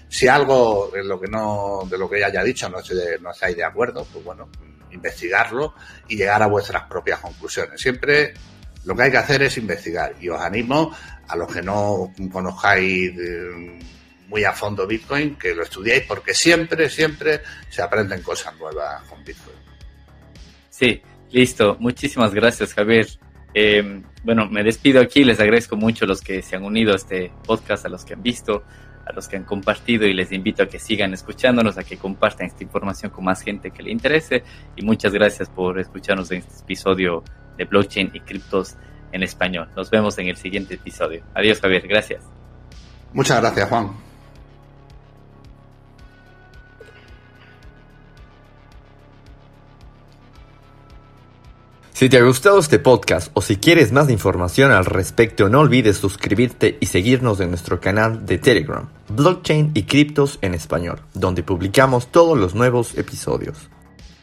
Si algo de lo que no, de lo que haya dicho no, no estáis de acuerdo, pues bueno, investigarlo y llegar a vuestras propias conclusiones. Siempre lo que hay que hacer es investigar y os animo a los que no conozcáis eh, muy a fondo Bitcoin que lo estudiéis porque siempre, siempre se aprenden cosas nuevas con Bitcoin. Sí, listo. Muchísimas gracias, Javier. Eh, bueno, me despido aquí. Les agradezco mucho a los que se han unido a este podcast, a los que han visto a los que han compartido y les invito a que sigan escuchándonos, a que compartan esta información con más gente que le interese y muchas gracias por escucharnos en este episodio de blockchain y criptos en español. Nos vemos en el siguiente episodio. Adiós Javier, gracias. Muchas gracias Juan. Si te ha gustado este podcast o si quieres más información al respecto, no olvides suscribirte y seguirnos en nuestro canal de Telegram, Blockchain y Criptos en Español, donde publicamos todos los nuevos episodios.